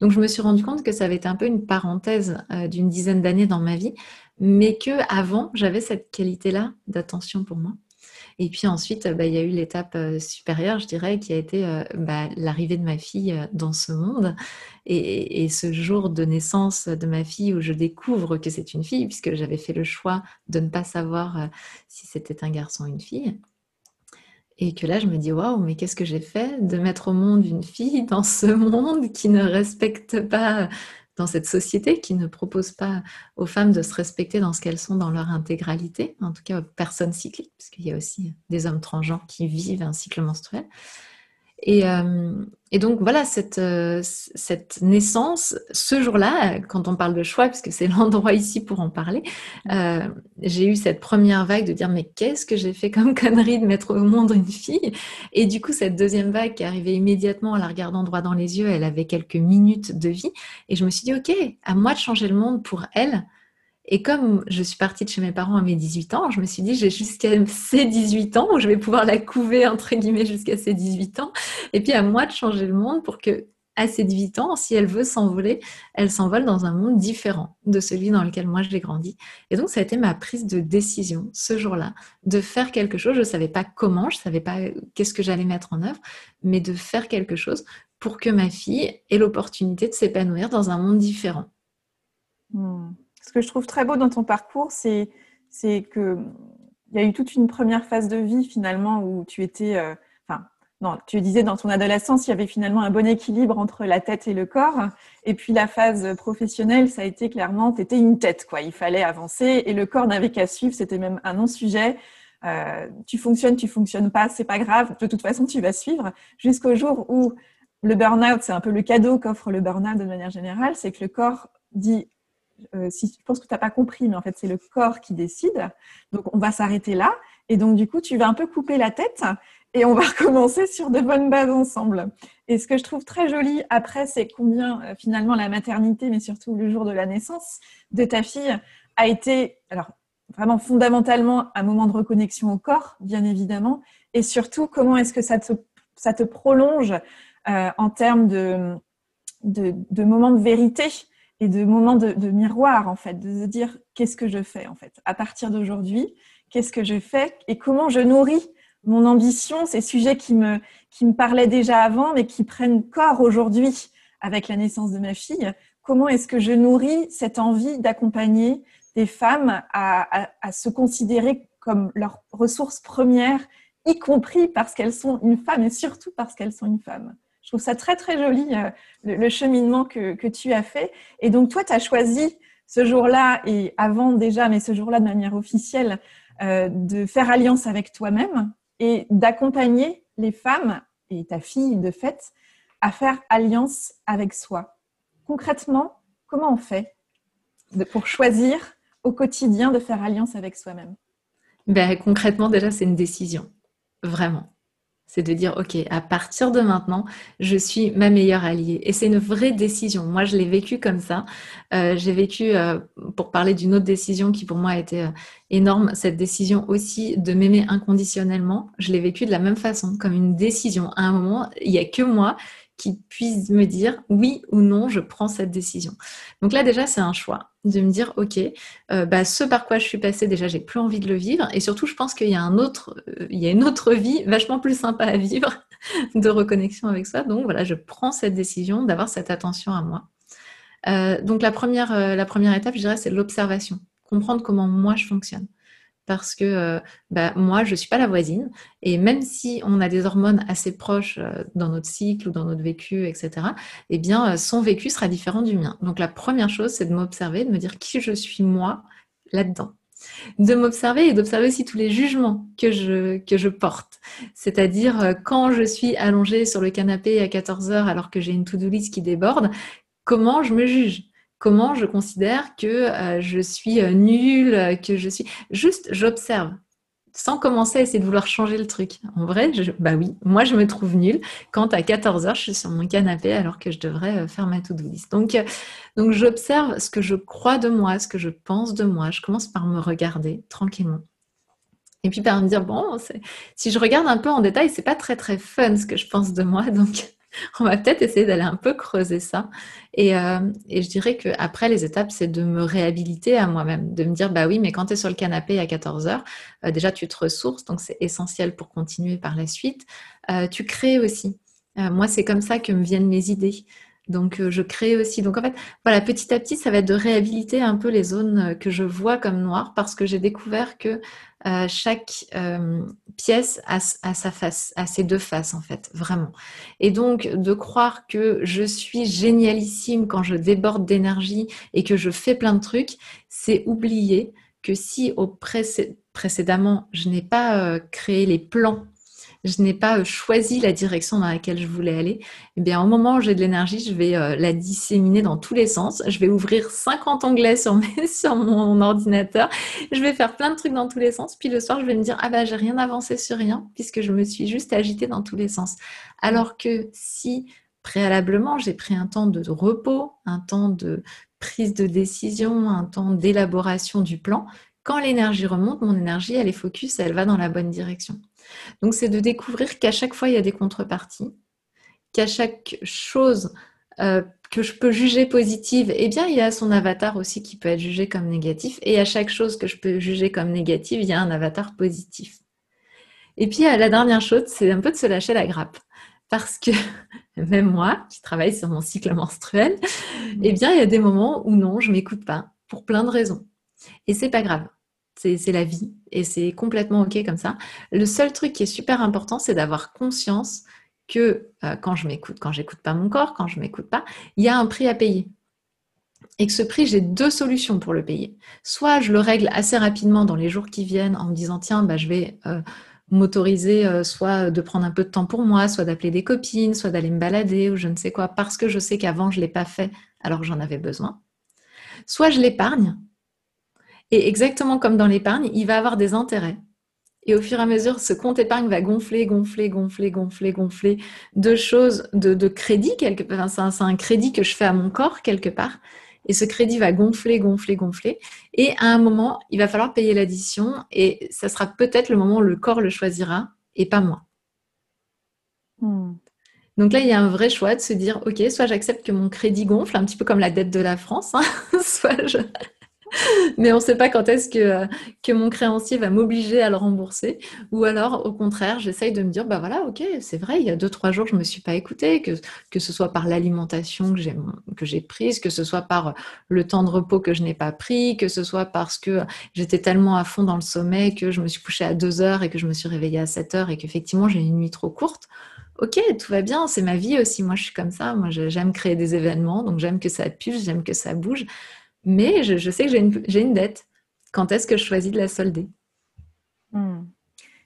Donc je me suis rendu compte que ça avait été un peu une parenthèse d'une dizaine d'années dans ma vie, mais que avant j'avais cette qualité-là d'attention pour moi. Et puis ensuite, bah, il y a eu l'étape euh, supérieure, je dirais, qui a été euh, bah, l'arrivée de ma fille euh, dans ce monde. Et, ce jour de naissance de ma fille où je découvre que c'est une fille, puisque j'avais fait le choix de ne pas savoir si c'était un garçon ou une fille. Et que là, je me dis, waouh, mais qu'est-ce que j'ai fait de mettre au monde une fille dans ce monde qui ne respecte pas dans cette société qui ne propose pas aux femmes de se respecter dans ce qu'elles sont dans leur intégralité, en tout cas aux personnes cycliques, parce qu'il y a aussi des hommes transgenres qui vivent un cycle menstruel. Euh, et, donc voilà, cette, euh, cette naissance, ce jour-là, quand on parle de choix, puisque c'est l'endroit ici pour en parler, euh, j'ai eu cette première vague de dire mais qu'est-ce que j'ai fait comme connerie de mettre au monde une fille? Et du coup, cette deuxième vague qui arrivait immédiatement en la regardant droit dans les yeux, elle avait quelques minutes de vie. Et je me suis dit, ok, à moi de changer le monde pour elle. Et comme je suis partie de chez mes parents à mes 18 ans, je me suis dit, j'ai jusqu'à ces 18 ans où je vais pouvoir la couver, entre guillemets, jusqu'à ces 18 ans. Et puis à moi de changer le monde pour que, à ses 18 ans, si elle veut s'envoler, elle s'envole dans un monde différent de celui dans lequel moi j'ai grandi. Et donc, ça a été ma prise de décision ce jour-là, de faire quelque chose. Je ne savais pas comment, je ne savais pas qu'est-ce que j'allais mettre en œuvre, mais de faire quelque chose pour que ma fille ait l'opportunité de s'épanouir dans un monde différent. Hmm ce que je trouve très beau dans ton parcours, c'est que il y a eu toute une première phase de vie finalement où tu étais, euh, enfin, non, tu disais dans ton adolescence, il y avait finalement un bon équilibre entre la tête et le corps. Et puis la phase professionnelle, ça a été clairement, tu étais une tête, quoi. Il fallait avancer et le corps n'avait qu'à suivre. C'était même un non-sujet. Euh, tu fonctionnes, tu fonctionnes pas, c'est pas grave. De toute façon, tu vas suivre jusqu'au jour où le burn-out, c'est un peu le cadeau qu'offre le burn-out de manière générale, c'est que le corps dit euh, si, je pense que tu n'as pas compris, mais en fait, c'est le corps qui décide. Donc, on va s'arrêter là. Et donc, du coup, tu vas un peu couper la tête et on va recommencer sur de bonnes bases ensemble. Et ce que je trouve très joli après, c'est combien euh, finalement la maternité, mais surtout le jour de la naissance de ta fille, a été, alors vraiment fondamentalement, un moment de reconnexion au corps, bien évidemment, et surtout comment est-ce que ça te, ça te prolonge euh, en termes de, de, de moments de vérité et de moments de, miroir en fait, de se dire qu'est-ce que je fais en fait? À partir d'aujourd'hui, qu'est-ce que je fais et comment je nourris mon ambition, ces sujets qui me qui me parlaient déjà avant mais qui prennent corps aujourd'hui avec la naissance de ma fille? comment est-ce que je nourris cette envie d'accompagner des femmes à, se considérer comme leur ressource première, y compris parce qu'elles sont une femme et surtout parce qu'elles sont une femme? Je trouve ça très très joli, euh, le, cheminement que, tu as fait. Et donc toi, tu as choisi ce jour-là, et avant déjà, mais ce jour-là de manière officielle, euh, de faire alliance avec toi-même et d'accompagner les femmes et ta fille de fait à faire alliance avec soi. Concrètement, comment on fait pour choisir au quotidien de faire alliance avec soi-même? Ben, Concrètement, déjà, c'est une décision. Vraiment c'est de dire, OK, à partir de maintenant, je suis ma meilleure alliée. Et c'est une vraie décision. Moi, je l'ai vécu comme ça. Euh, j'ai vécu, euh, pour parler d'une autre décision qui pour moi a été euh, énorme, cette décision aussi de m'aimer inconditionnellement. Je l'ai vécu de la même façon, comme une décision. À un moment, il n'y a que moi qui puisse me dire oui ou non, je prends cette décision. Donc là, déjà, c'est un choix de me dire, OK, euh, bah, ce par quoi je suis passée, déjà, j'ai plus envie de le vivre. Et surtout, je pense qu'il y a euh, y a une autre vie vachement plus sympa à vivre de reconnexion avec soi. Donc voilà, je prends cette décision d'avoir cette attention à moi. Euh, donc la première, la première étape, je dirais, c'est l'observation. Comprendre comment moi je fonctionne parce que euh, bah, moi, je ne suis pas la voisine. Et même si on a des hormones assez proches euh, dans notre cycle ou dans notre vécu, etc., eh bien, euh, son vécu sera différent du mien. Donc, la première chose, c'est de m'observer, de me dire qui je suis moi là-dedans de m'observer et d'observer aussi tous les jugements que je, que je porte. C'est-à-dire, quand je suis allongée sur le canapé à 14 heures alors que j'ai une to-do list qui déborde, comment je me juge? Comment je considère que euh, je suis euh, nulle, que je suis... Juste, j'observe, sans commencer à essayer de vouloir changer le truc. En vrai, bah oui, moi je me trouve nulle quand à 14h je suis sur mon canapé alors que je devrais euh, faire ma to-do list. Donc, donc j'observe ce que je crois de moi, ce que je pense de moi. Je commence par me regarder tranquillement. Et puis par me dire, bon, si je regarde un peu en détail, c'est pas très très fun ce que je pense de moi. Donc on va peut-être essayer d'aller un peu creuser ça. Et, euh, je dirais qu'après, les étapes, c'est de me réhabiliter à moi-même, de me dire, bah oui, mais quand tu es sur le canapé à 14 heures, euh, déjà, tu te ressources, donc c'est essentiel pour continuer par la suite. Euh, tu crées aussi. moi, c'est comme ça que me viennent mes idées. Donc, je crée aussi. Donc, en fait, voilà, petit à petit, ça va être de réhabiliter un peu les zones que je vois comme noires parce que j'ai découvert que euh, chaque euh, pièce a, sa face, a ses deux faces en fait, vraiment. Et donc de croire que je suis génialissime quand je déborde d'énergie et que je fais plein de trucs, c'est oublier que si précédemment je n'ai pas euh, créé les plans je n'ai pas euh, choisi la direction dans laquelle je voulais aller, eh bien, au moment où j'ai de l'énergie, je vais euh, la disséminer dans tous les sens. Je vais ouvrir 50 onglets sur, mon ordinateur. Je vais faire plein de trucs dans tous les sens. Puis le soir, je vais me dire, ah bah, j'ai rien avancé sur rien, puisque je me suis juste agitée dans tous les sens. Alors que si préalablement, j'ai pris un temps de repos, un temps de prise de décision, un temps d'élaboration du plan, quand l'énergie remonte, mon énergie, elle est focus, elle va dans la bonne direction. Donc, c'est de découvrir qu'à chaque fois, il y a des contreparties, qu'à chaque chose euh, que je peux juger positive, eh bien, il y a son avatar aussi qui peut être jugé comme négatif. Et à chaque chose que je peux juger comme négative, il y a un avatar positif. Et puis, euh, la dernière chose, c'est un peu de se lâcher la grappe. Parce que même moi, qui travaille sur mon cycle menstruel, eh bien, il y a des moments où non, je m'écoute pas, pour plein de raisons. Et c'est pas grave c'est la vie et c'est complètement OK comme ça. Le seul truc qui est super important, c'est d'avoir conscience que euh, quand je m'écoute, quand j'écoute pas mon corps, quand je m'écoute pas, il y a un prix à payer. Et que ce prix, j'ai deux solutions pour le payer. Soit je le règle assez rapidement dans les jours qui viennent en me disant tiens, bah, je vais euh, m'autoriser euh, soit de prendre un peu de temps pour moi, soit d'appeler des copines, soit d'aller me balader ou je ne sais quoi, parce que je sais qu'avant je ne l'ai pas fait alors que j'en avais besoin. Soit je l'épargne et exactement comme dans l'épargne, il va avoir des intérêts. Et au fur et à mesure, ce compte épargne va gonfler, gonfler, gonfler, gonfler, gonfler de choses, de, crédit quelque part. c'est un, crédit que je fais à mon corps quelque part. Et ce crédit va gonfler, gonfler, gonfler. Et à un moment, il va falloir payer l'addition. Et ça sera peut-être le moment où le corps le choisira et pas moi. Hmm. Donc là, il y a un vrai choix de se dire, OK, soit j'accepte que mon crédit gonfle, un petit peu comme la dette de la France, hein, soit je mais on ne sait pas quand est-ce que, euh, que mon créancier va m'obliger à le rembourser. Ou alors, au contraire, j'essaye de me dire, bah voilà, ok, c'est vrai, il y a deux, trois jours, je ne me suis pas écoutée, que, ce soit par l'alimentation que j'ai, prise, que ce soit par le temps de repos que je n'ai pas pris, que ce soit parce que j'étais tellement à fond dans le sommeil que je me suis couchée à deux heures et que je me suis réveillée à 7 heures et qu'effectivement, j'ai une nuit trop courte. Ok, tout va bien, c'est ma vie aussi. Moi, je suis comme ça. Moi, j'aime créer des événements, donc j'aime que ça pulse, j'aime que ça bouge. Mais je, sais que j'ai une, dette. Quand est-ce que je choisis de la solder? Hmm.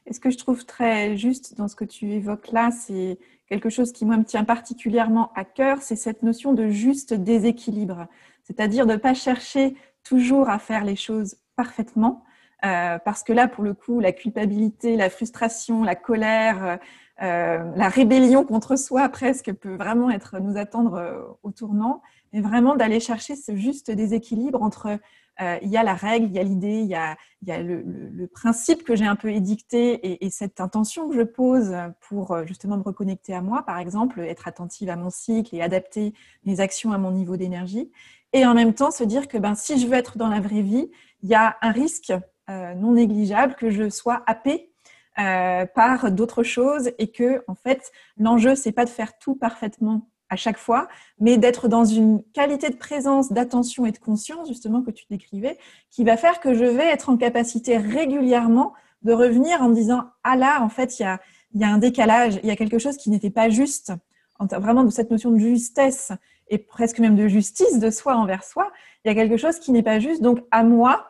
Et ce que je trouve très juste dans ce que tu évoques là, c'est quelque chose qui, moi, me tient particulièrement à cœur, c'est cette notion de juste déséquilibre. C'est-à-dire de ne pas chercher toujours à faire les choses parfaitement, euh, parce que là, pour le coup, la culpabilité, la frustration, la colère, euh, la rébellion contre soi presque peut vraiment être nous attendre euh, au tournant mais vraiment d'aller chercher ce juste déséquilibre entre euh, il y a la règle, il y a l'idée, il y a, le, principe que j'ai un peu édicté et, et, cette intention que je pose pour euh, justement me reconnecter à moi, par exemple, être attentive à mon cycle et adapter mes actions à mon niveau d'énergie. Et en même temps, se dire que ben, si je veux être dans la vraie vie, il y a un risque euh, non négligeable que je sois happée par d'autres choses et que en fait l'enjeu c'est pas de faire tout parfaitement à chaque fois, mais d'être dans une qualité de présence, d'attention et de conscience, justement, que tu décrivais, qui va faire que je vais être en capacité régulièrement de revenir en me disant, ah là, en fait, il y a, y a un décalage, il y a quelque chose qui n'était pas juste, vraiment de cette notion de justesse et presque même de justice de soi envers soi, il y a quelque chose qui n'est pas juste. Donc, à moi,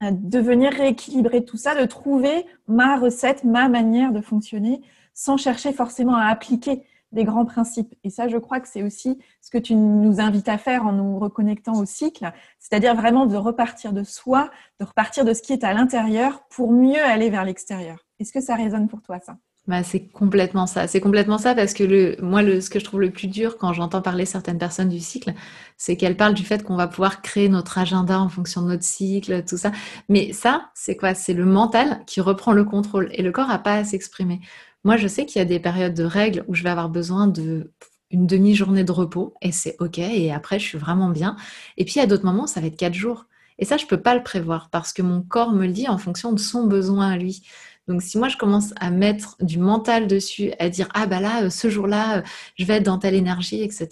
de venir rééquilibrer tout ça, de trouver ma recette, ma manière de fonctionner, sans chercher forcément à appliquer des grands principes. Et ça, je crois que c'est aussi ce que tu nous invites à faire en nous reconnectant au cycle, c'est-à-dire vraiment de repartir de soi, de repartir de ce qui est à l'intérieur pour mieux aller vers l'extérieur. Est-ce que ça résonne pour toi, ça? Bah, c'est complètement ça. C'est complètement ça parce que le, moi, ce que je trouve le plus dur quand j'entends parler certaines personnes du cycle, c'est qu'elles parlent du fait qu'on va pouvoir créer notre agenda en fonction de notre cycle, tout ça. Mais ça, c'est quoi? C'est le mental qui reprend le contrôle et le corps n'a pas à s'exprimer. Moi, je sais qu'il y a des périodes de règles où je vais avoir besoin de une demi-journée de repos et c'est OK. Et après, je suis vraiment bien. Et puis, a d'autres moments, ça va être quatre jours. Et ça, je ne peux pas le prévoir parce que mon corps me le dit en fonction de son besoin à lui. Donc, si moi, je commence à mettre du mental dessus, à dire, ah bah là, ce jour-là, je vais être dans telle énergie, etc.,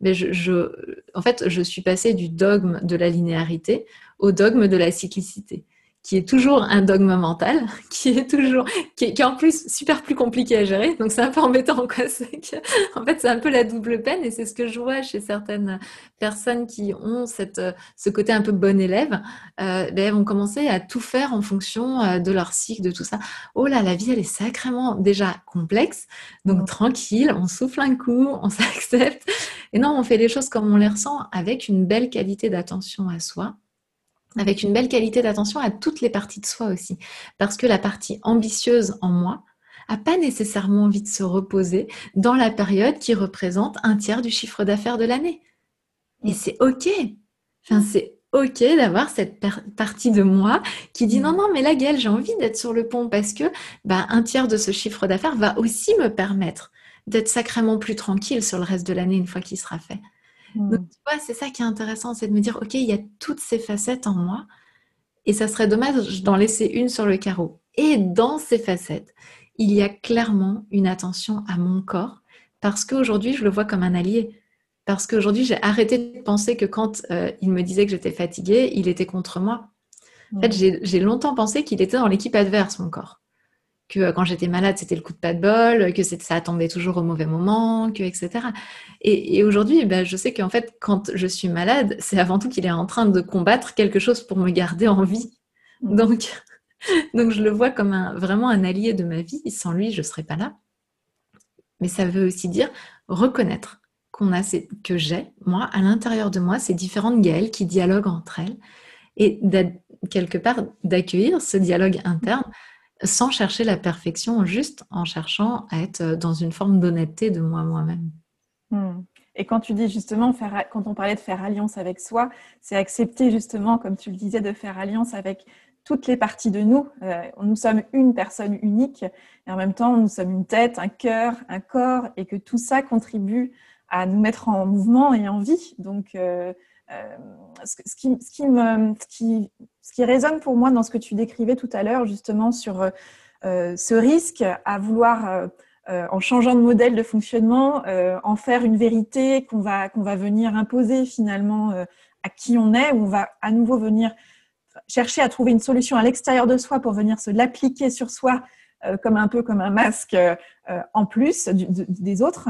mais ben, en fait, je suis passée du dogme de la linéarité au dogme de la cyclicité qui est toujours un dogme mental, qui est toujours, qui est, en plus super plus compliqué à gérer. Donc c'est un peu embêtant, quoi. en fait, c'est un peu la double peine et c'est ce que je vois chez certaines personnes qui ont cette, ce côté un peu bon élève. Euh, ben, elles vont commencer à tout faire en fonction euh, de leur cycle, de tout ça. Oh là, la vie, elle est sacrément déjà complexe. Donc tranquille, on souffle un coup, on s'accepte. Et non, on fait les choses comme on les ressent avec une belle qualité d'attention à soi avec une belle qualité d'attention à toutes les parties de soi aussi. Parce que la partie ambitieuse en moi a pas nécessairement envie de se reposer dans la période qui représente un tiers du chiffre d'affaires de l'année. Et mm. c'est OK. Enfin, c'est OK d'avoir cette partie de moi qui dit mm. non, non, mais la gueule, j'ai envie d'être sur le pont parce que bah, un tiers de ce chiffre d'affaires va aussi me permettre d'être sacrément plus tranquille sur le reste de l'année une fois qu'il sera fait. Donc, mm. tu vois, c'est ça qui est intéressant, c'est de me dire, OK, il y a toutes ces facettes en moi, et ça serait dommage d'en laisser une sur le carreau. Et dans ces facettes, il y a clairement une attention à mon corps, parce qu'aujourd'hui, je le vois comme un allié. Parce qu'aujourd'hui, j'ai arrêté de penser que quand euh, il me disait que j'étais fatiguée, il était contre moi. En fait, mm. j'ai longtemps pensé qu'il était dans l'équipe adverse, mon corps que euh, quand j'étais malade, c'était le coup de pas de bol, que ça attendait toujours au mauvais moment, que etc. Et, aujourd'hui, ben, je sais qu'en fait, quand je suis malade, c'est avant tout qu'il est en train de combattre quelque chose pour me garder en vie. Mm. Donc, donc je le vois comme un, vraiment un allié de ma vie. Sans lui, je ne serais pas là. Mais ça veut aussi dire reconnaître qu'on a que j'ai, moi, à l'intérieur de moi, ces différentes Gaëles qui dialoguent entre elles et quelque part d'accueillir ce dialogue interne sans chercher la perfection, juste en cherchant à être dans une forme d'honnêteté de moi moi-même. Hmm. Et quand tu dis justement, faire, quand on parlait de faire alliance avec soi, c'est accepter justement, comme tu le disais, de faire alliance avec toutes les parties de nous. Euh, nous sommes une personne unique et en même temps, nous sommes une tête, un cœur, un corps et que tout ça contribue à nous mettre en mouvement et en vie. Donc, euh, ce, qui, résonne pour moi dans ce que tu décrivais tout à l'heure, justement, sur ce risque à vouloir euh, en changeant de modèle de fonctionnement, euh, en faire une vérité qu'on va, qu'on va venir imposer finalement euh, à qui on est, où on va à nouveau venir chercher à trouver une solution à l'extérieur de soi pour venir se l'appliquer sur soi comme un peu comme un masque en plus des autres.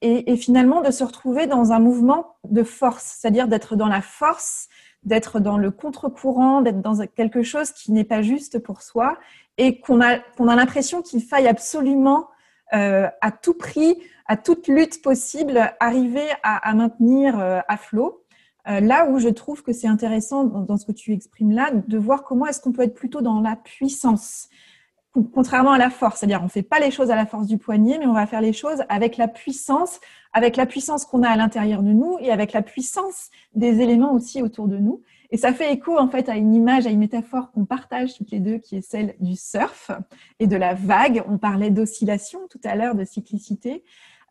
Et, et, finalement de se retrouver dans un mouvement de force, c'est-à-dire d'être dans la force, d'être dans le contre-courant, d'être dans quelque chose qui n'est pas juste pour soi et qu'on a, qu'on a l'impression qu'il faille absolument euh, à tout prix, à toute lutte possible, arriver à, maintenir euh, à flot. Euh, là où je trouve que c'est intéressant dans, ce que tu exprimes là, de voir comment est-ce qu'on peut être plutôt dans la puissance, contrairement à la force. C'est-à-dire, on ne fait pas les choses à la force du poignet, mais on va faire les choses avec la puissance, avec la puissance qu'on a à l'intérieur de nous et avec la puissance des éléments aussi autour de nous. Et ça fait écho en fait à une image, à une métaphore qu'on partage toutes les deux, qui est celle du surf et de la vague. On parlait d'oscillation tout à l'heure, de cyclicité.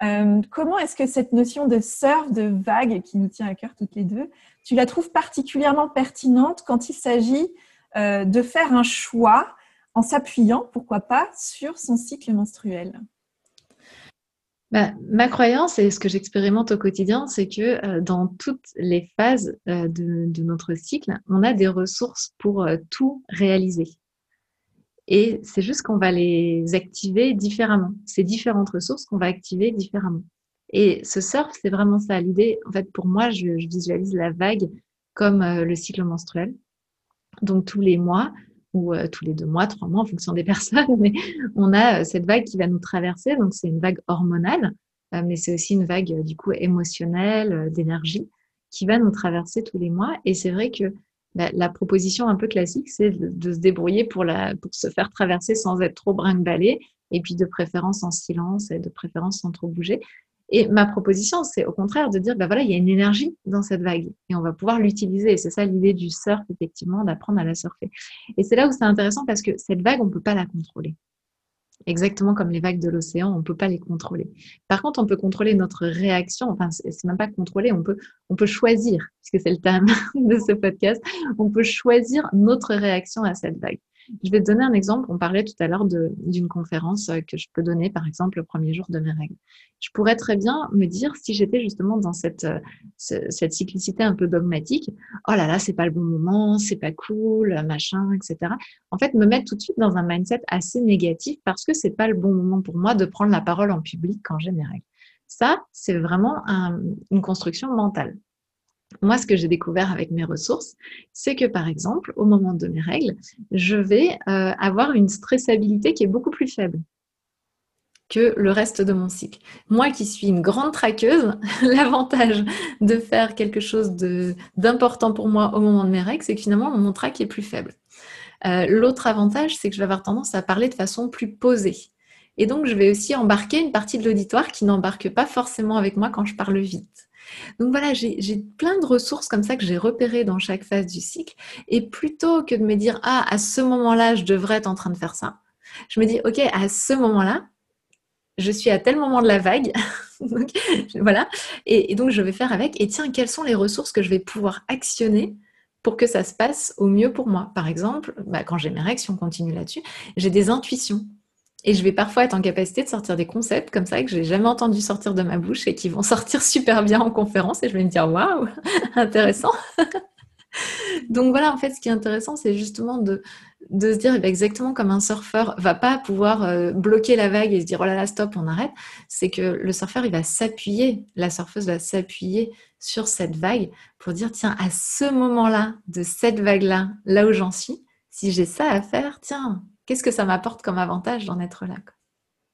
Euh, comment est-ce que cette notion de surf, de vague, qui nous tient à cœur toutes les deux, tu la trouves particulièrement pertinente quand il s'agit euh, de faire un choix en s'appuyant, pourquoi pas, sur son cycle menstruel bah, ma croyance et ce que j'expérimente au quotidien, c'est que euh, dans toutes les phases euh, de, notre cycle, on a des ressources pour euh, tout réaliser. Et c'est juste qu'on va les activer différemment. C'est différentes ressources qu'on va activer différemment. Et ce surf, c'est vraiment ça. L'idée, en fait, pour moi, je visualise la vague comme le cycle menstruel. Donc tous les mois, ou euh, tous les deux mois, trois mois en fonction des personnes, mais on a euh, cette vague qui va nous traverser. Donc c'est une vague hormonale, euh, mais c'est aussi une vague du coup émotionnelle, d'énergie, qui va nous traverser tous les mois. Et c'est vrai que bah, la proposition un peu classique, c'est de, se débrouiller pour, la, pour se faire traverser sans être trop brinque et puis de préférence en silence et de préférence sans trop bouger. Et ma proposition, c'est au contraire de dire, bah voilà, il y a une énergie dans cette vague et on va pouvoir l'utiliser. C'est ça l'idée du surf, effectivement, d'apprendre à la surfer. Et c'est là où c'est intéressant parce que cette vague, on ne peut pas la contrôler. Exactement comme les vagues de l'océan, on ne peut pas les contrôler. Par contre, on peut contrôler notre réaction. Enfin, c'est même pas contrôler, on peut choisir, puisque c'est le thème de ce podcast, on peut choisir notre réaction à cette vague. Je vais te donner un exemple. On parlait tout à l'heure d'une conférence euh, que je peux donner, par exemple, le premier jour de mes règles. Je pourrais très bien me dire, si j'étais justement dans cette, euh, cette cyclicité un peu dogmatique, oh là là, c'est pas le bon moment, c'est pas cool, machin, etc. En fait, me mettre tout de suite dans un mindset assez négatif parce que c'est pas le bon moment pour moi de prendre la parole en public quand j'ai mes règles. Ça, c'est vraiment une construction mentale. Moi, ce que j'ai découvert avec mes ressources, c'est que par exemple, au moment de mes règles, je vais euh, avoir une stressabilité qui est beaucoup plus faible que le reste de mon cycle. Moi qui suis une grande traqueuse, l'avantage de faire quelque chose d'important pour moi au moment de mes règles, c'est que finalement mon trac est plus faible. Euh, l'autre avantage, c'est que je vais avoir tendance à parler de façon plus posée. Et donc, je vais aussi embarquer une partie de l'auditoire qui n'embarque pas forcément avec moi quand je parle vite. Donc voilà, j'ai plein de ressources comme ça que j'ai repérées dans chaque phase du cycle. Et plutôt que de me dire, ah, à ce moment-là, je devrais être en train de faire ça, je me dis, OK, à ce moment-là, je suis à tel moment de la vague. voilà. Et, donc, je vais faire avec. Et tiens, quelles sont les ressources que je vais pouvoir actionner pour que ça se passe au mieux pour moi? Par exemple, bah, quand j'ai mes règles, si on continue là-dessus, j'ai des intuitions. Et je vais parfois être en capacité de sortir des concepts comme ça que j'ai jamais entendu sortir de ma bouche et qui vont sortir super bien en conférence et je vais me dire waouh, intéressant. Donc voilà, en fait, ce qui est intéressant, c'est justement de, de se dire eh ben, exactement comme un surfeur va pas pouvoir euh, bloquer la vague et se dire oh là là, stop, on arrête. C'est que le surfeur, il va s'appuyer, la surfeuse va s'appuyer sur cette vague pour dire tiens, à ce moment-là, de cette vague-là, là où j'en suis, si j'ai ça à faire, tiens, qu'est-ce que ça m'apporte comme avantage d'en être là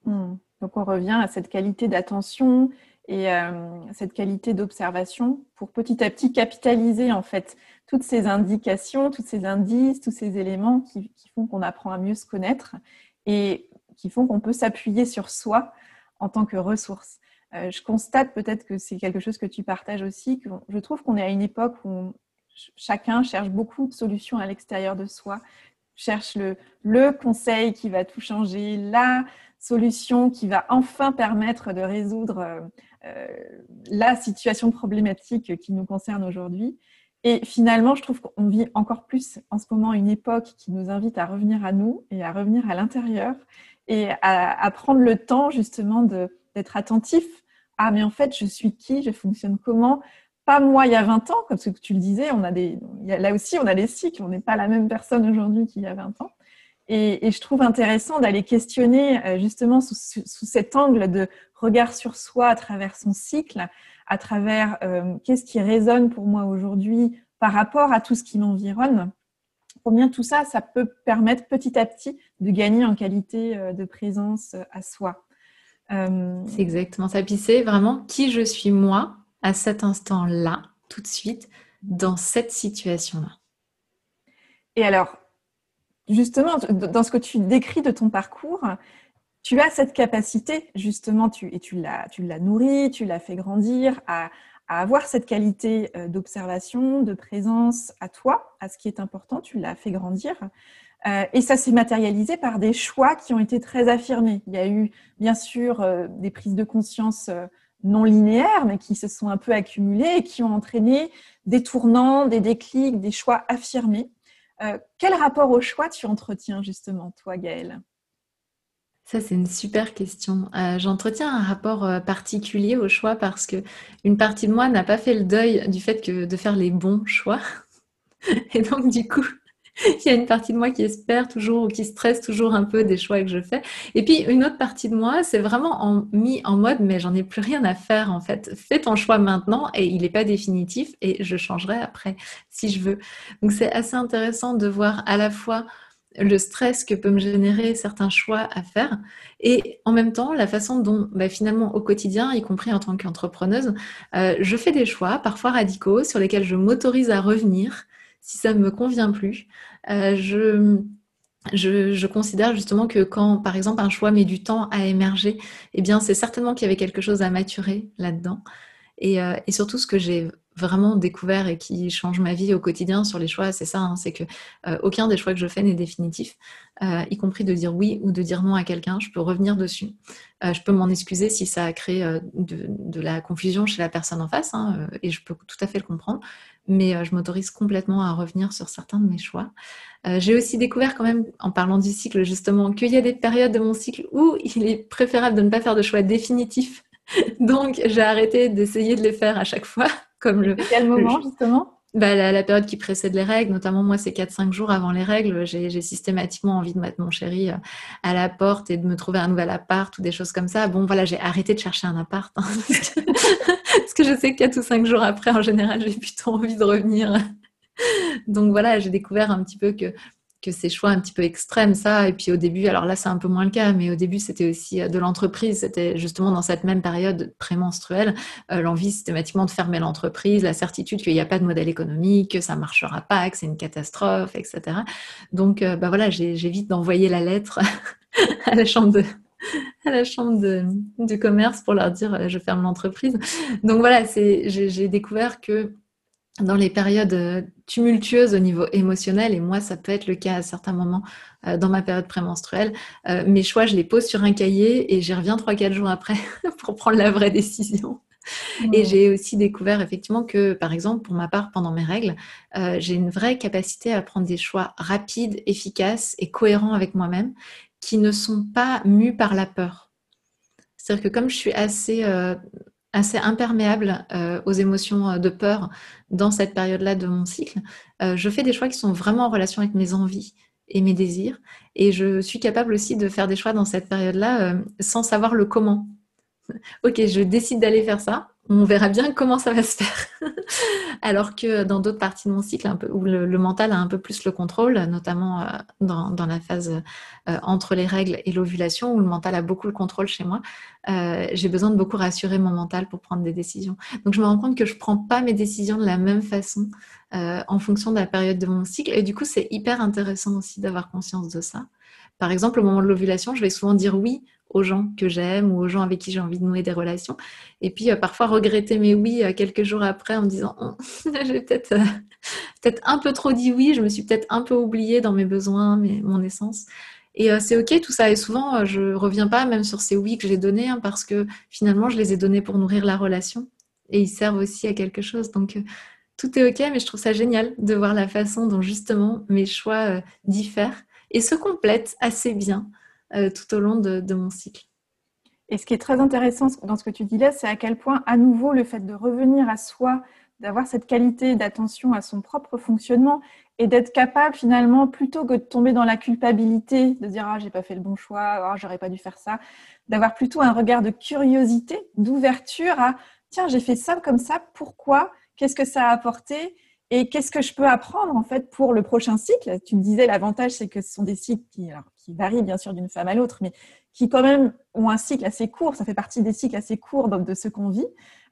hmm. Donc on revient à cette qualité d'attention et euh, cette qualité d'observation pour petit à petit capitaliser en fait toutes ces indications, tous ces indices, tous ces éléments qui, font qu'on apprend à mieux se connaître et qui font qu'on peut s'appuyer sur soi en tant que ressource. Euh, je constate peut-être que c'est quelque chose que tu partages aussi, que je trouve qu'on est à une époque où chacun cherche beaucoup de solutions à l'extérieur de soi, cherche le, conseil qui va tout changer, la solution qui va enfin permettre de résoudre la situation problématique qui nous concerne aujourd'hui. Et finalement, je trouve qu'on vit encore plus en ce moment une époque qui nous invite à revenir à nous et à revenir à l'intérieur et à, prendre le temps justement d'être attentif. Ah mais en fait je suis qui, je fonctionne comment, pas moi il y a 20 ans, comme ce que tu le disais, on a des, là aussi on a des cycles, on n'est pas la même personne aujourd'hui qu'il y a 20 ans. Et, je trouve intéressant d'aller questionner euh, justement sous, cet angle de regard sur soi à travers son cycle, à travers euh, qu'est-ce qui résonne pour moi aujourd'hui par rapport à tout ce qui m'environne. Combien tout ça, ça peut permettre petit à petit de gagner en qualité euh, de présence à soi. C'est exactement ça. Puis c'est vraiment qui je suis moi à cet instant-là, tout de suite, dans cette situation-là. Et alors, justement, dans ce que tu décris de ton parcours, tu as cette capacité, justement, tu, et tu l'as, tu l'as nourri, tu l'as fait grandir, à, avoir cette qualité euh, d'observation, de présence à toi, à ce qui est important, tu l'as fait grandir. Euh, et ça s'est matérialisé par des choix qui ont été très affirmés. Il y a eu, bien sûr, euh, des prises de conscience non linéaires, mais qui se sont un peu accumulées et qui ont entraîné des tournants, des déclics, des choix affirmés. Euh, quel rapport au choix tu entretiens justement, toi, Gaëlle? Ça, c'est une super question. Euh, j'entretiens un rapport euh, particulier au choix parce que une partie de moi n'a pas fait le deuil du fait que de faire les bons choix. Et donc, du coup, il y a une partie de moi qui espère toujours ou qui stresse toujours un peu des choix que je fais. Et puis une autre partie de moi, c'est vraiment en, mis en mode, mais j'en ai plus rien à faire en fait. Fais ton choix maintenant et il n'est pas définitif et je changerai après si je veux. Donc c'est assez intéressant de voir à la fois le stress que peut me générer certains choix à faire et en même temps la façon dont bah, finalement au quotidien, y compris en tant qu'entrepreneuse, euh, je fais des choix parfois radicaux sur lesquels je m'autorise à revenir si ça ne me convient plus. Euh, je, je, considère justement que quand, par exemple, un choix met du temps à émerger, eh bien, c'est certainement qu'il y avait quelque chose à maturer là-dedans. Et, euh, et, surtout, ce que j'ai vraiment découvert et qui change ma vie au quotidien sur les choix, c'est ça, hein, c'est que euh, aucun des choix que je fais n'est définitif, y compris de dire oui ou de dire non à quelqu'un. Je peux revenir dessus. Je peux m'en excuser si ça a créé de, de, la confusion chez la personne en face, hein, et je peux tout à fait le comprendre. Mais je m'autorise complètement à revenir sur certains de mes choix. J'ai aussi découvert quand même, en parlant du cycle justement, qu'il y a des périodes de mon cycle où il est préférable de ne pas faire de choix définitifs donc, j'ai arrêté d'essayer de les faire à chaque fois comme le, Quel moment, justement? Bah, la, période qui précède les règles, notamment moi, c'est 4-5 jours avant les règles, j'ai systématiquement envie de mettre mon chéri euh, à la porte et de me trouver un nouvel appart ou des choses comme ça. Bon, voilà, j'ai arrêté de chercher un appart hein, parce, que, je sais que 4 ou 5 jours après, en général, j'ai plutôt envie de revenir. Donc voilà, j'ai découvert un petit peu que que ces choix un petit peu extrêmes, ça. Et puis au début, alors là, c'est un peu moins le cas, mais au début, c'était aussi euh, de l'entreprise. C'était justement dans cette même période prémenstruelle, euh, l'envie systématiquement de fermer l'entreprise, la certitude qu'il n'y a pas de modèle économique, que ça ne marchera pas, que c'est une catastrophe, etc. Donc, euh, bah voilà, j'ai d'envoyer la lettre à la chambre de, à la chambre de, commerce pour leur dire je ferme l'entreprise. Donc voilà, j'ai découvert que dans les périodes euh, tumultueuses au niveau émotionnel, et moi, ça peut être le cas à certains moments euh, dans ma période prémenstruelle, euh, mes choix, je les pose sur un cahier et j'y reviens 3-4 jours après pour prendre la vraie décision. Et j'ai aussi découvert effectivement que, par exemple, pour ma part, pendant mes règles, j'ai une vraie capacité à prendre des choix rapides, efficaces et cohérents avec moi-même, qui ne sont pas mus par la peur. C'est-à-dire que comme je suis assez assez imperméable euh, aux émotions euh, de peur dans cette période-là de mon cycle, euh, je fais des choix qui sont vraiment en relation avec mes envies et mes désirs. Et je suis capable aussi de faire des choix dans cette période-là sans savoir le comment. ok, je décide d'aller faire ça on verra bien comment ça va se faire. Alors que dans d'autres parties de mon cycle, un peu, où le, mental a un peu plus le contrôle, notamment euh, dans, la phase euh, entre les règles et l'ovulation, où le mental a beaucoup le contrôle chez moi, euh, j'ai besoin de beaucoup rassurer mon mental pour prendre des décisions. Donc je me rends compte que je ne prends pas mes décisions de la même façon en fonction de la période de mon cycle. Et du coup, c'est hyper intéressant aussi d'avoir conscience de ça. Par exemple, au moment de l'ovulation, je vais souvent dire oui aux gens que j'aime ou aux gens avec qui j'ai envie de nouer des relations. Et puis euh, parfois regretter mes oui euh, quelques jours après en me disant oh, j'ai peut-être euh, peut-être un peu trop dit oui, je me suis peut-être un peu oubliée dans mes besoins, mes, mon essence. Et c'est OK tout ça. Et souvent, je reviens pas même sur ces oui que j'ai donnés hein, parce que finalement, je les ai donnés pour nourrir la relation et ils servent aussi à quelque chose. Donc, tout est OK, mais je trouve ça génial de voir la façon dont justement mes choix diffèrent et se complètent assez bien tout au long de, de mon cycle. Et ce qui est très intéressant dans ce que tu dis là, c'est à quel point, à nouveau, le fait de revenir à soi, d'avoir cette qualité d'attention à son propre fonctionnement et d'être capable finalement, plutôt que de tomber dans la culpabilité, de dire ah j'ai pas fait le bon choix, ah j'aurais pas dû faire ça, d'avoir plutôt un regard de curiosité, d'ouverture à tiens j'ai fait ça comme ça, pourquoi, qu'est-ce que ça a apporté et qu'est-ce que je peux apprendre en fait pour le prochain cycle? Tu me disais l'avantage c'est que ce sont des cycles qui, qui varient bien sûr d'une femme à l'autre, mais qui quand même ont un cycle assez court, ça fait partie des cycles assez courts de ce qu'on vit,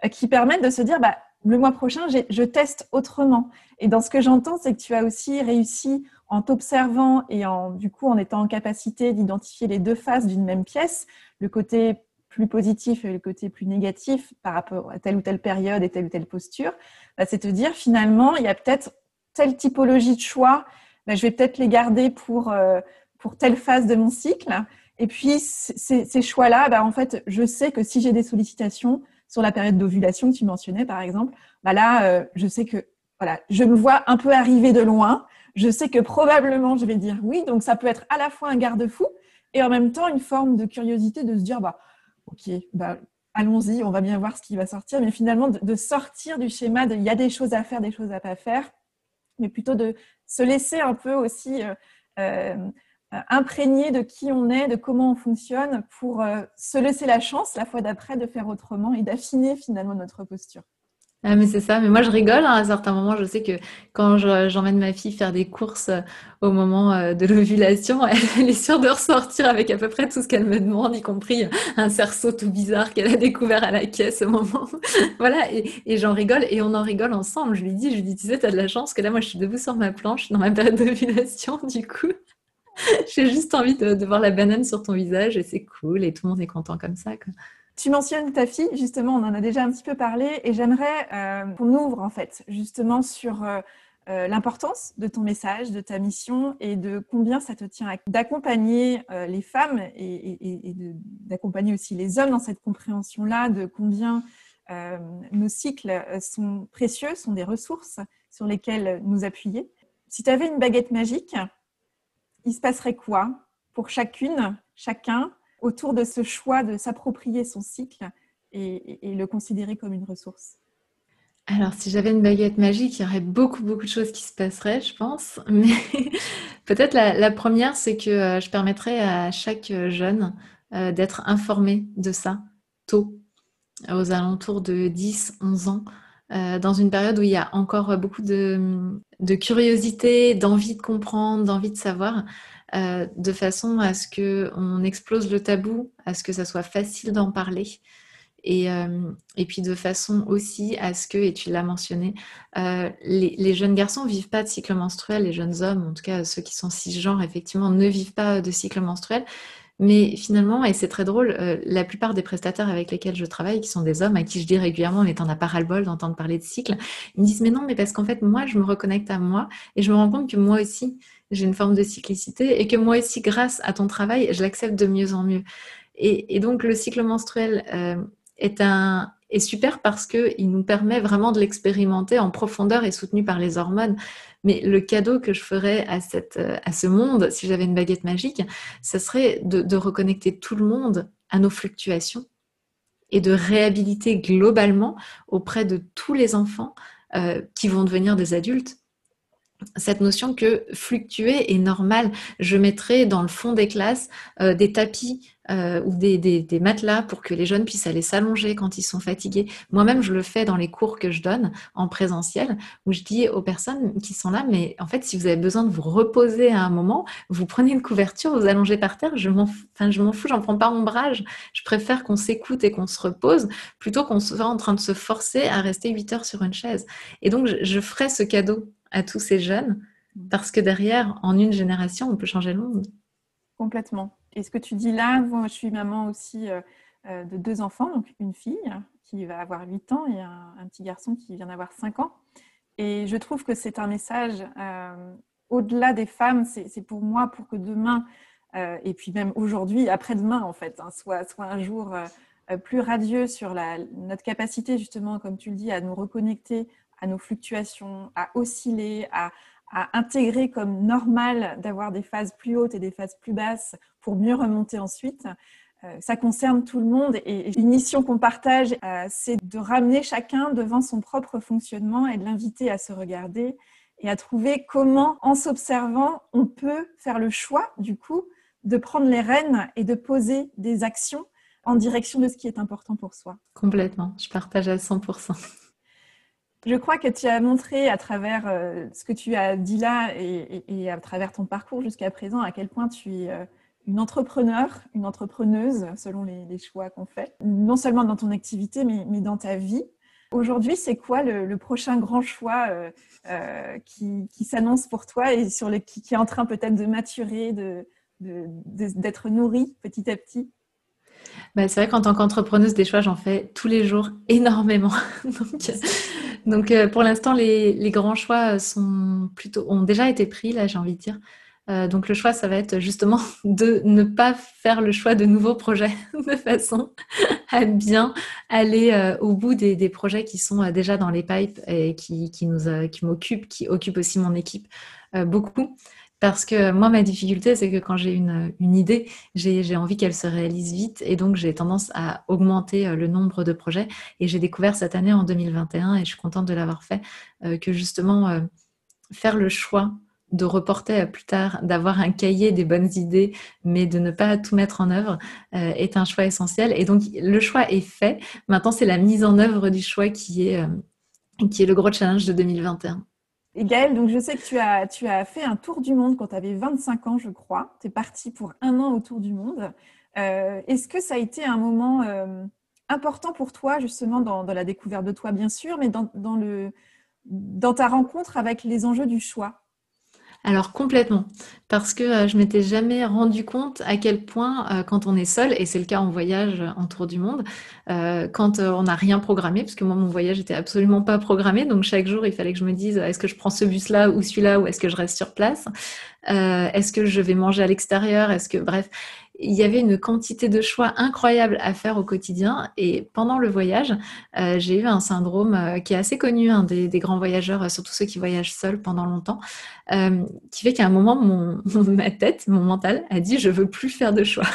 euh, qui permettent de se dire bah le mois prochain, je teste autrement. Et dans ce que j'entends, c'est que tu as aussi réussi en t'observant et en, du coup, en étant en capacité d'identifier les deux faces d'une même pièce, le côté plus positif et le côté plus négatif par rapport à telle ou telle période et telle ou telle posture, bah, c'est te dire finalement, il y a peut-être telle typologie de choix, bah, je vais peut-être les garder pour, euh, pour telle phase de mon cycle. Et puis, ces, choix-là, bah, en fait, je sais que si j'ai des sollicitations, sur la période d'ovulation que tu mentionnais, par exemple, bah là, euh, je sais que voilà, je me vois un peu arriver de loin. Je sais que probablement je vais dire oui, donc ça peut être à la fois un garde-fou et en même temps une forme de curiosité de se dire bah ok, bah allons-y, on va bien voir ce qui va sortir, mais finalement de, sortir du schéma de il y a des choses à faire, des choses à pas faire, mais plutôt de se laisser un peu aussi euh, euh, imprégné de qui on est, de comment on fonctionne, pour euh, se laisser la chance la fois d'après de faire autrement et d'affiner finalement notre posture. Ah, mais c'est ça, mais moi je rigole hein, à certains moments. Je sais que quand j'emmène ma fille faire des courses euh, au moment de l'ovulation, elle, est sûre de ressortir avec à peu près tout ce qu'elle me demande, y compris un cerceau tout bizarre qu'elle a découvert à la caisse au moment. voilà, et, j'en rigole et on en rigole ensemble. Je lui dis, je lui dis, tu sais, tu as de la chance que là, moi je suis debout sur ma planche dans ma période d'ovulation, du coup. J'ai juste envie de, voir la banane sur ton visage et c'est cool et tout le monde est content comme ça. Tu mentionnes ta fille, justement, on en a déjà un petit peu parlé et j'aimerais euh, qu'on ouvre en fait justement sur euh, euh, l'importance de ton message, de ta mission et de combien ça te tient d'accompagner les femmes et d'accompagner aussi les hommes dans cette compréhension-là de combien nos cycles sont précieux, sont des ressources sur lesquelles nous appuyer. Si tu avais une baguette magique, il se passerait quoi pour chacune, chacun, autour de ce choix de s'approprier son cycle et, le considérer comme une ressource? Alors, si j'avais une baguette magique, il y aurait beaucoup, beaucoup de choses qui se passeraient, je pense. Mais peut-être la, première, c'est que euh, je permettrais à chaque jeune euh, d'être informé de ça tôt, aux alentours de 10, 11 ans, euh, dans une période où il y a encore beaucoup de, curiosité, d'envie de comprendre, d'envie de savoir, euh, de façon à ce qu'on explose le tabou, à ce que ça soit facile d'en parler. Et, euh, puis de façon aussi à ce que, et tu l'as mentionné, les, les, jeunes garçons ne vivent pas de cycle menstruel, les jeunes hommes, en tout cas ceux qui sont cisgenres, effectivement, ne vivent pas de cycle menstruel. Mais finalement, et c'est très drôle, euh, la plupart des prestataires avec lesquels je travaille, qui sont des hommes à qui je dis régulièrement, mais t'en as pas ras-le-bol d'entendre parler de cycle, ils me disent, mais non, mais parce qu'en fait, moi, je me reconnecte à moi et je me rends compte que moi aussi, j'ai une forme de cyclicité et que moi aussi, grâce à ton travail, je l'accepte de mieux en mieux. Et, donc, le cycle menstruel euh, est un, est super parce qu'il nous permet vraiment de l'expérimenter en profondeur et soutenu par les hormones. Mais le cadeau que je ferais à, cette, à ce monde, si j'avais une baguette magique, ce serait de, reconnecter tout le monde à nos fluctuations et de réhabiliter globalement auprès de tous les enfants euh, qui vont devenir des adultes cette notion que fluctuer est normal. Je mettrai dans le fond des classes euh, des tapis euh, ou des, matelas pour que les jeunes puissent aller s'allonger quand ils sont fatigués. Moi-même, je le fais dans les cours que je donne en présentiel, où je dis aux personnes qui sont là, mais en fait, si vous avez besoin de vous reposer à un moment, vous prenez une couverture, vous allongez par terre. Je m'en, enfin, je m'en fous, j'en prends pas ombrage. Je préfère qu'on s'écoute et qu'on se repose plutôt qu'on soit en train de se forcer à rester 8 heures sur une chaise. Et donc, je ferai ce cadeau à tous ces jeunes, mm. parce que derrière, en une génération, on peut changer le monde. Complètement. Et ce que tu dis là, moi, je suis maman aussi euh, euh, de deux enfants, donc une fille qui va avoir 8 ans et un, petit garçon qui vient d'avoir 5 ans. Et je trouve que c'est un message, euh, au-delà des femmes, c'est pour moi, pour que demain, et puis même aujourd'hui, après-demain en fait, hein, soit, soit un jour plus radieux sur la, notre capacité justement, comme tu le dis, à nous reconnecter à nos fluctuations, à osciller, à, intégrer comme normal d'avoir des phases plus hautes et des phases plus basses pour mieux remonter ensuite. Euh, ça concerne tout le monde et une mission qu'on partage, euh, c'est de ramener chacun devant son propre fonctionnement et de l'inviter à se regarder et à trouver comment, en s'observant, on peut faire le choix, du coup, de prendre les rênes et de poser des actions en direction de ce qui est important pour soi. Complètement, je partage à 100%. Je crois que tu as montré à travers euh, ce que tu as dit là et, à travers ton parcours jusqu'à présent à quel point tu es euh, une entrepreneur, une entrepreneuse selon les, choix qu'on fait, non seulement dans ton activité mais, dans ta vie. Aujourd'hui, c'est quoi le, prochain grand choix euh, qui, s'annonce pour toi et sur le, qui, est en train peut-être de maturer, d'être nourri petit à petit? Bah, c'est vrai qu'en tant qu'entrepreneuse, des choix, j'en fais tous les jours énormément. donc, euh, pour l'instant, les, grands choix sont plutôt, ont déjà été pris, là, j'ai envie de dire. Euh, donc, le choix, ça va être justement de ne pas faire le choix de nouveaux projets de façon à bien aller euh, au bout des, projets qui sont déjà dans les pipes et qui, qui nous, qui m'occupent, qui occupent aussi mon équipe beaucoup. Parce que moi, ma difficulté, c'est que quand j'ai une, idée, j'ai envie qu'elle se réalise vite et donc j'ai tendance à augmenter euh, le nombre de projets. Et j'ai découvert cette année en 2021, et je suis contente de l'avoir fait, euh, que justement, euh, faire le choix de reporter à plus tard, d'avoir un cahier des bonnes idées, mais de ne pas tout mettre en œuvre, est un choix essentiel. Et donc, le choix est fait. Maintenant, c'est la mise en œuvre du choix qui est, qui est le gros challenge de 2021. Et Gaëlle, donc je sais que tu as, fait un tour du monde quand tu avais 25 ans, je crois. Tu es partie pour un an autour du monde. Euh, est-ce que ça a été un moment euh, important pour toi, justement, dans, la découverte de toi, bien sûr, mais dans, le, dans ta rencontre avec les enjeux du choix? Alors complètement, parce que euh, je m'étais jamais rendu compte à quel point euh, quand on est seul, et c'est le cas en voyage en tour du monde, euh, quand on n'a rien programmé, parce que moi mon voyage était absolument pas programmé, donc chaque jour il fallait que je me dise est-ce que je prends ce bus-là ou celui-là ou est-ce que je reste sur place, est-ce que je vais manger à l'extérieur, est-ce que bref, il y avait une quantité de choix incroyable à faire au quotidien. Et pendant le voyage, euh, j'ai eu un syndrome euh, qui est assez connu hein, des, grands voyageurs, euh, surtout ceux qui voyagent seuls pendant longtemps, qui fait qu'à un moment, ma tête, mon mental a dit je veux plus faire de choix.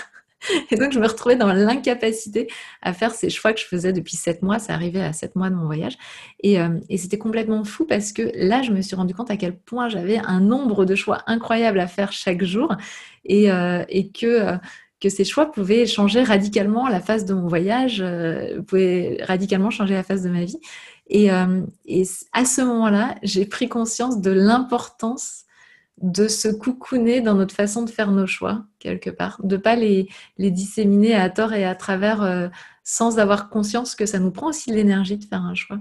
Et donc, je me retrouvais dans l'incapacité à faire ces choix que je faisais depuis sept mois. Ça arrivait à sept mois de mon voyage. Et, et c'était complètement fou parce que là, je me suis rendu compte à quel point j'avais un nombre de choix incroyables à faire chaque jour et, euh, que, euh, que ces choix pouvaient changer radicalement la phase de mon voyage, euh, pouvaient radicalement changer la phase de ma vie. Et à ce moment-là, j'ai pris conscience de l'importance de se coucouner dans notre façon de faire nos choix, quelque part, de pas les, les disséminer à tort et à travers sans avoir conscience que ça nous prend aussi l'énergie de faire un choix.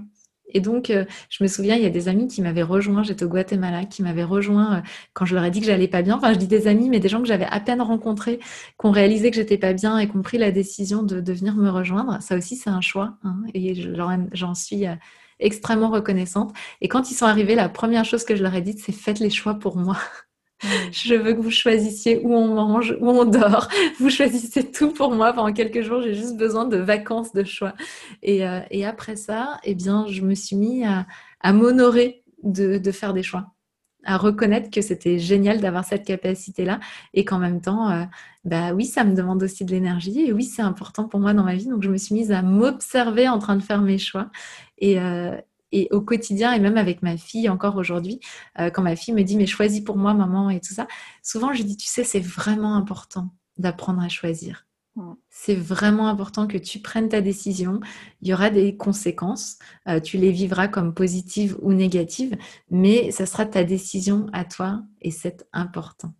Et donc, euh, je me souviens, il y a des amis qui m'avaient rejoint, j'étais au Guatemala, qui m'avaient rejoint euh, quand je leur ai dit que j'allais pas bien. Enfin, je dis des amis, mais des gens que j'avais à peine rencontrés, qui ont réalisé que j'étais pas bien et qui ont pris la décision de, venir me rejoindre. Ça aussi, c'est un choix. Hein, et j'en suis euh, extrêmement reconnaissante. Et quand ils sont arrivés, la première chose que je leur ai dite, c'est faites les choix pour moi. Je veux que vous choisissiez où on mange, où on dort. Vous choisissez tout pour moi pendant quelques jours. J'ai juste besoin de vacances de choix. Et, euh, et après ça, eh bien, je me suis mis à, à m'honorer de, de, faire des choix, à reconnaître que c'était génial d'avoir cette capacité-là et qu'en même temps, euh, bah oui, ça me demande aussi de l'énergie et oui, c'est important pour moi dans ma vie. Donc, je me suis mise à m'observer en train de faire mes choix. Et, euh, et au quotidien, et même avec ma fille encore aujourd'hui, euh, quand ma fille me dit mais choisis pour moi maman et tout ça, souvent je dis tu sais c'est vraiment important d'apprendre à choisir. C'est vraiment important que tu prennes ta décision. Il y aura des conséquences. Euh, tu les vivras comme positives ou négatives, mais ça sera ta décision à toi et c'est important.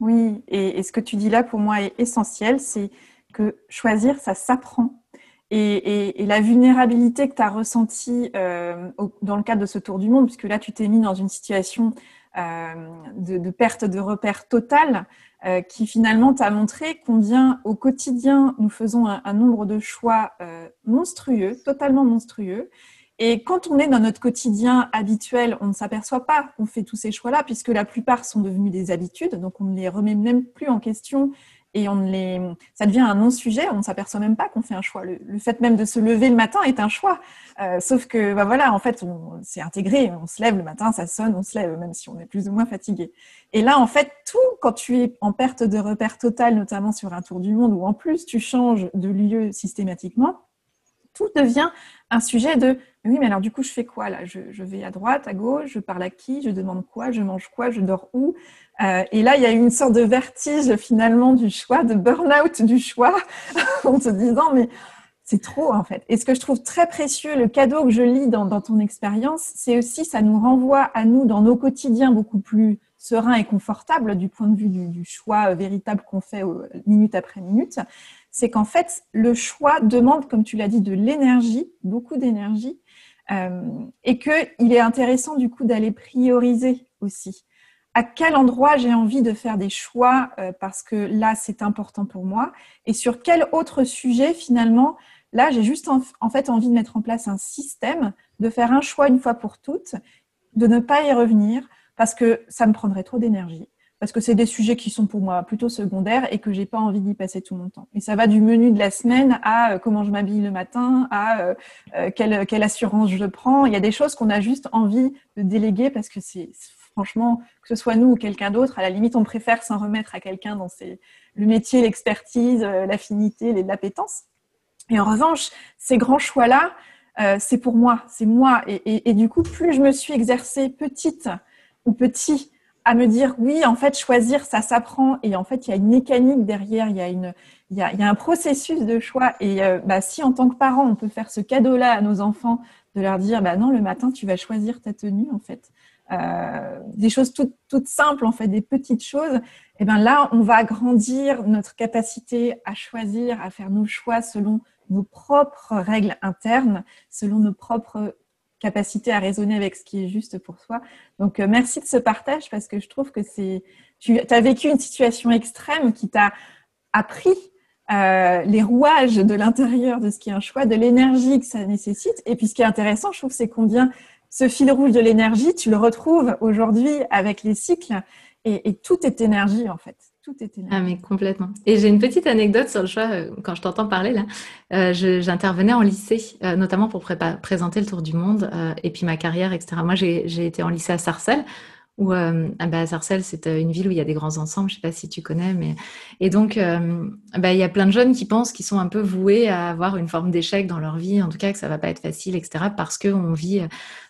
Oui, et, ce que tu dis là pour moi est essentiel, c'est que choisir, ça s'apprend. Et, la vulnérabilité que tu as ressentie euh, dans le cadre de ce tour du monde, puisque là, tu t'es mis dans une situation euh, de, perte de repère totale, euh, qui finalement t'a montré combien au quotidien nous faisons un, nombre de choix monstrueux, totalement monstrueux, Et quand on est dans notre quotidien habituel, on ne s'aperçoit pas qu'on fait tous ces choix-là, puisque la plupart sont devenus des habitudes, donc on ne les remet même plus en question et on les, ça devient un non-sujet, on ne s'aperçoit même pas qu'on fait un choix. Le, fait même de se lever le matin est un choix. Euh, sauf que, bah voilà, en fait, c'est intégré. On se lève le matin, ça sonne, on se lève, même si on est plus ou moins fatigué. Et là, en fait, tout, quand tu es en perte de repère total, notamment sur un tour du monde, où en plus tu changes de lieu systématiquement, tout devient un sujet de oui, mais alors du coup, je fais quoi là? Je, vais à droite, à gauche, je parle à qui, je demande quoi, je mange quoi, je dors où? Euh, Et là, il y a une sorte de vertige finalement du choix, de burn-out du choix, en te disant mais c'est trop en fait. Et ce que je trouve très précieux, le cadeau que je lis dans, ton expérience, c'est aussi ça nous renvoie à nous dans nos quotidiens beaucoup plus sereins et confortables du point de vue du, choix euh, véritable qu'on fait minute après minute. C'est qu'en fait, le choix demande, comme tu l'as dit, de l'énergie, beaucoup d'énergie, euh, et qu'il est intéressant du coup d'aller prioriser aussi. À quel endroit j'ai envie de faire des choix euh, parce que là c'est important pour moi et sur quel autre sujet finalement là j'ai juste en, fait envie de mettre en place un système, de faire un choix une fois pour toutes, de ne pas y revenir parce que ça me prendrait trop d'énergie parce que c'est des sujets qui sont pour moi plutôt secondaires et que j'ai pas envie d'y passer tout mon temps. Et ça va du menu de la semaine à euh, comment je m'habille le matin, à euh, euh, quelle, quelle, assurance je prends. Il y a des choses qu'on a juste envie de déléguer parce que c'est franchement, que ce soit nous ou quelqu'un d'autre, à la limite, on préfère s'en remettre à quelqu'un dans le métier, l'expertise, l'affinité, l'appétence. Et en revanche, ces grands choix-là, c'est pour moi, c'est moi. Et, du coup, plus je me suis exercée petite ou petit à me dire oui, en fait, choisir, ça s'apprend et en fait, il y a une mécanique derrière, il y a un processus de choix. Et euh, bah, si en tant que parent, on peut faire ce cadeau-là à nos enfants, de leur dire bah non, le matin, tu vas choisir ta tenue, en fait. Euh, des choses toutes, simples, en fait, des petites choses, et eh ben là, on va agrandir notre capacité à choisir, à faire nos choix selon nos propres règles internes, selon nos propres capacité à raisonner avec ce qui est juste pour soi. Donc, euh, merci de ce partage parce que je trouve que c'est. Tu as vécu une situation extrême qui t'a appris euh, les rouages de l'intérieur de ce qui est un choix, de l'énergie que ça nécessite. Et puis, ce qui est intéressant, je trouve, c'est combien ce fil rouge de l'énergie, tu le retrouves aujourd'hui avec les cycles et, tout est énergie en fait. Tout est Ah, mais complètement. Et j'ai une petite anecdote sur le choix. Euh, quand je t'entends parler là, euh, j'intervenais en lycée, euh, notamment pour présenter le tour du monde et puis ma carrière, etc. Moi, j'ai été en lycée à Sarcelles où euh, ah bah, Sarcelles, c'est euh, une ville où il y a des grands ensembles, je ne sais pas si tu connais, mais et donc euh, bah, il y a plein de jeunes qui pensent qu'ils sont un peu voués à avoir une forme d'échec dans leur vie, en tout cas que ça va pas être facile, etc. Parce qu'on vit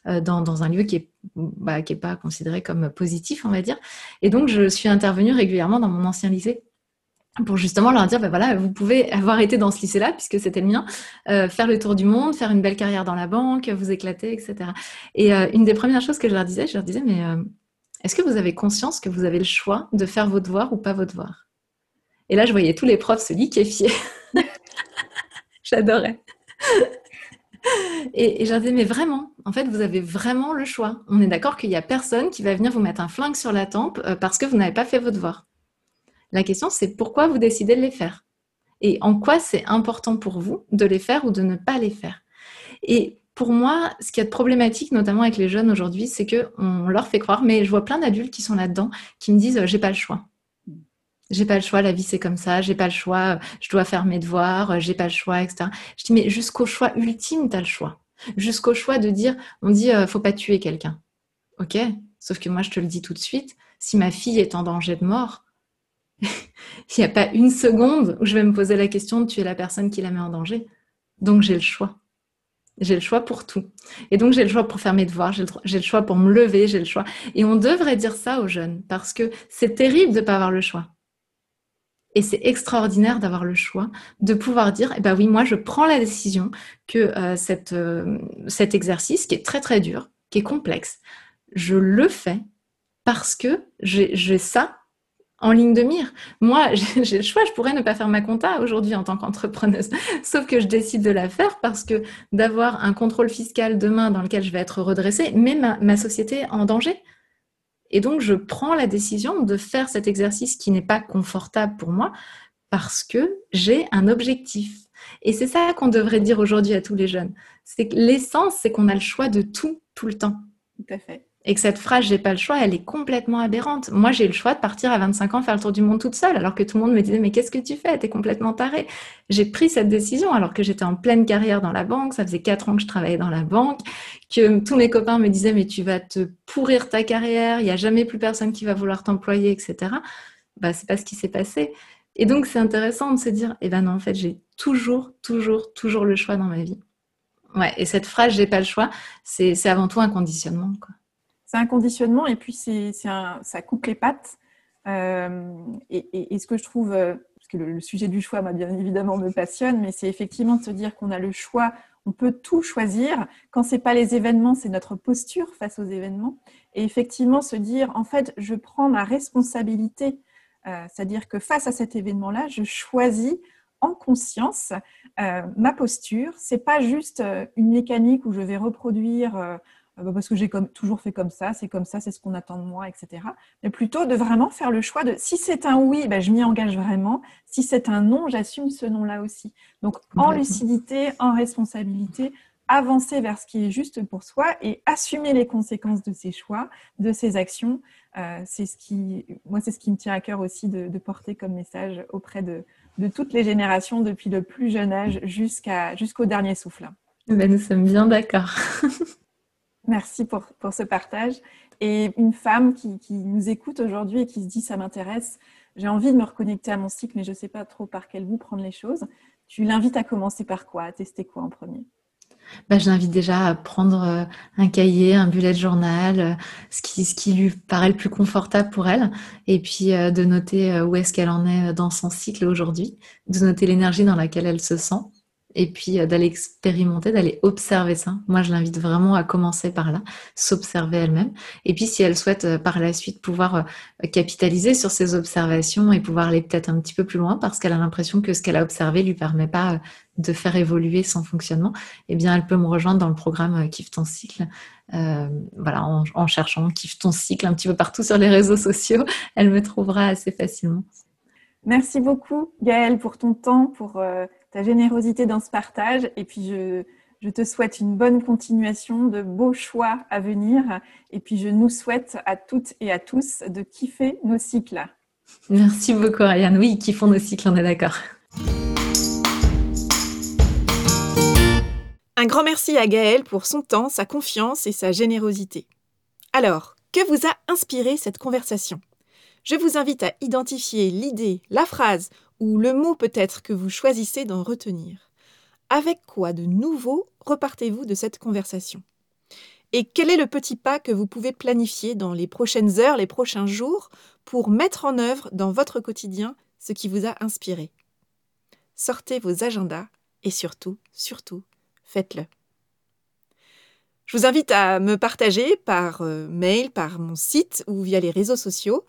euh, dans, dans, un lieu qui est bah, qui pas considéré comme positif, on va dire. Et donc je suis intervenue régulièrement dans mon ancien lycée pour justement leur dire, bah voilà, vous pouvez avoir été dans ce lycée-là, puisque c'était le mien, euh, faire le tour du monde, faire une belle carrière dans la banque, vous éclater, etc. Et euh, une des premières choses que je leur disais, je leur disais, mais est-ce que vous avez conscience que vous avez le choix de faire vos devoirs ou pas vos devoirs Et là, je voyais tous les profs se liquéfier. J'adorais. Et, et disais, mais vraiment, en fait, vous avez vraiment le choix. On est d'accord qu'il n'y a personne qui va venir vous mettre un flingue sur la tempe euh, parce que vous n'avez pas fait vos devoirs. La question, c'est pourquoi vous décidez de les faire? Et en quoi c'est important pour vous de les faire ou de ne pas les faire? Pour moi, ce qui est problématique, notamment avec les jeunes aujourd'hui, c'est qu'on leur fait croire, mais je vois plein d'adultes qui sont là-dedans, qui me disent j'ai pas le choix. J'ai pas le choix, la vie c'est comme ça, j'ai pas le choix, je dois faire mes devoirs, j'ai pas le choix, etc. Je dis mais jusqu'au choix ultime, tu as le choix. Jusqu'au choix de dire, on dit euh, faut pas tuer quelqu'un. Ok, sauf que moi je te le dis tout de suite, si ma fille est en danger de mort, il n'y a pas une seconde où je vais me poser la question de tuer la personne qui la met en danger. Donc j'ai le choix. J'ai le choix pour tout. Et donc, j'ai le choix pour faire mes devoirs, j'ai le, choix pour me lever, j'ai le choix. Et on devrait dire ça aux jeunes parce que c'est terrible de ne pas avoir le choix. Et c'est extraordinaire d'avoir le choix, de pouvoir dire, eh ben oui, moi, je prends la décision que euh, euh, cet exercice, qui est très, très dur, qui est complexe, je le fais parce que j'ai ça en ligne de mire. Moi, j'ai le choix, je pourrais ne pas faire ma compta aujourd'hui en tant qu'entrepreneuse, sauf que je décide de la faire parce que d'avoir un contrôle fiscal demain dans lequel je vais être redressée met ma, société en danger. Et donc, je prends la décision de faire cet exercice qui n'est pas confortable pour moi parce que j'ai un objectif. Et c'est ça qu'on devrait dire aujourd'hui à tous les jeunes. C'est que l'essence, c'est qu'on a le choix de tout, tout le temps. Tout à fait. Et que cette phrase, j'ai pas le choix, elle est complètement aberrante. Moi, j'ai le choix de partir à 25 ans faire le tour du monde toute seule, alors que tout le monde me disait, mais qu'est-ce que tu fais? T'es complètement taré. J'ai pris cette décision alors que j'étais en pleine carrière dans la banque. Ça faisait quatre ans que je travaillais dans la banque, que tous mes copains me disaient, mais tu vas te pourrir ta carrière, il n'y a jamais plus personne qui va vouloir t'employer, etc. Bah, c'est pas ce qui s'est passé. Et donc, c'est intéressant de se dire, eh ben non, en fait, j'ai toujours, toujours, toujours le choix dans ma vie. Ouais, et cette phrase, j'ai pas le choix, c'est avant tout un conditionnement, quoi c'est un conditionnement et puis c'est, ça coupe les pattes. Euh, et, ce que je trouve, euh, parce que le, sujet du choix, bien évidemment, me passionne, mais c'est effectivement de se dire qu'on a le choix, on peut tout choisir. Quand c'est pas les événements, c'est notre posture face aux événements. Et effectivement, se dire, en fait, je prends ma responsabilité, euh, c'est-à-dire que face à cet événement-là, je choisis en conscience ma posture. C'est pas juste une mécanique où je vais reproduire parce que j'ai comme, toujours fait comme ça, c'est comme ça, c'est ce qu'on attend de moi, etc. Mais plutôt de vraiment faire le choix de si c'est un oui, bah, je m'y engage vraiment. Si c'est un non, j'assume ce non-là aussi. Donc en lucidité, en responsabilité, avancer vers ce qui est juste pour soi et assumer les conséquences de ses choix, de ses actions. Euh, c'est ce qui, moi, c'est ce qui me tient à cœur aussi de, porter comme message auprès de, de, toutes les générations, depuis le plus jeune âge jusqu'à, jusqu'au dernier souffle. Ben, nous sommes bien d'accord. Merci pour, ce partage. Et une femme qui, qui nous écoute aujourd'hui et qui se dit ça m'intéresse, j'ai envie de me reconnecter à mon cycle, mais je ne sais pas trop par quel bout prendre les choses. Tu l'invites à commencer par quoi À tester quoi en premier? Bah, je l'invite déjà à prendre euh, un cahier, un bullet journal, euh, ce qui, ce qui lui paraît le plus confortable pour elle, et puis euh, de noter où est-ce qu'elle en est dans son cycle aujourd'hui, de noter l'énergie dans laquelle elle se sent, et puis euh, d'aller expérimenter, d'aller observer ça. Moi, je l'invite vraiment à commencer par là, s'observer elle-même. Et puis, si elle souhaite euh, par la suite pouvoir euh, capitaliser sur ses observations et pouvoir aller peut-être un petit peu plus loin parce qu'elle a l'impression que ce qu'elle a observé lui permet pas de faire évoluer son fonctionnement, eh bien, elle peut me rejoindre dans le programme Kiffe ton cycle. Euh, voilà, en, en cherchant Kiffe ton cycle un petit peu partout sur les réseaux sociaux, elle me trouvera assez facilement. Merci beaucoup, Gaëlle, pour ton temps, pour ta générosité dans ce partage. Et puis, je, je te souhaite une bonne continuation, de beaux choix à venir. Et puis, je nous souhaite à toutes et à tous de kiffer nos cycles. Merci beaucoup, Ariane. Oui, kiffons nos cycles, on est d'accord. Un grand merci à Gaëlle pour son temps, sa confiance et sa générosité. Alors, que vous a inspiré cette conversation? Je vous invite à identifier l'idée, la phrase ou le mot peut-être que vous choisissez d'en retenir. Avec quoi de nouveau repartez-vous de cette conversation? Et quel est le petit pas que vous pouvez planifier dans les prochaines heures, les prochains jours, pour mettre en œuvre dans votre quotidien ce qui vous a inspiré? Sortez vos agendas et surtout, surtout, faites-le. Je vous invite à me partager par euh, mail, par mon site ou via les réseaux sociaux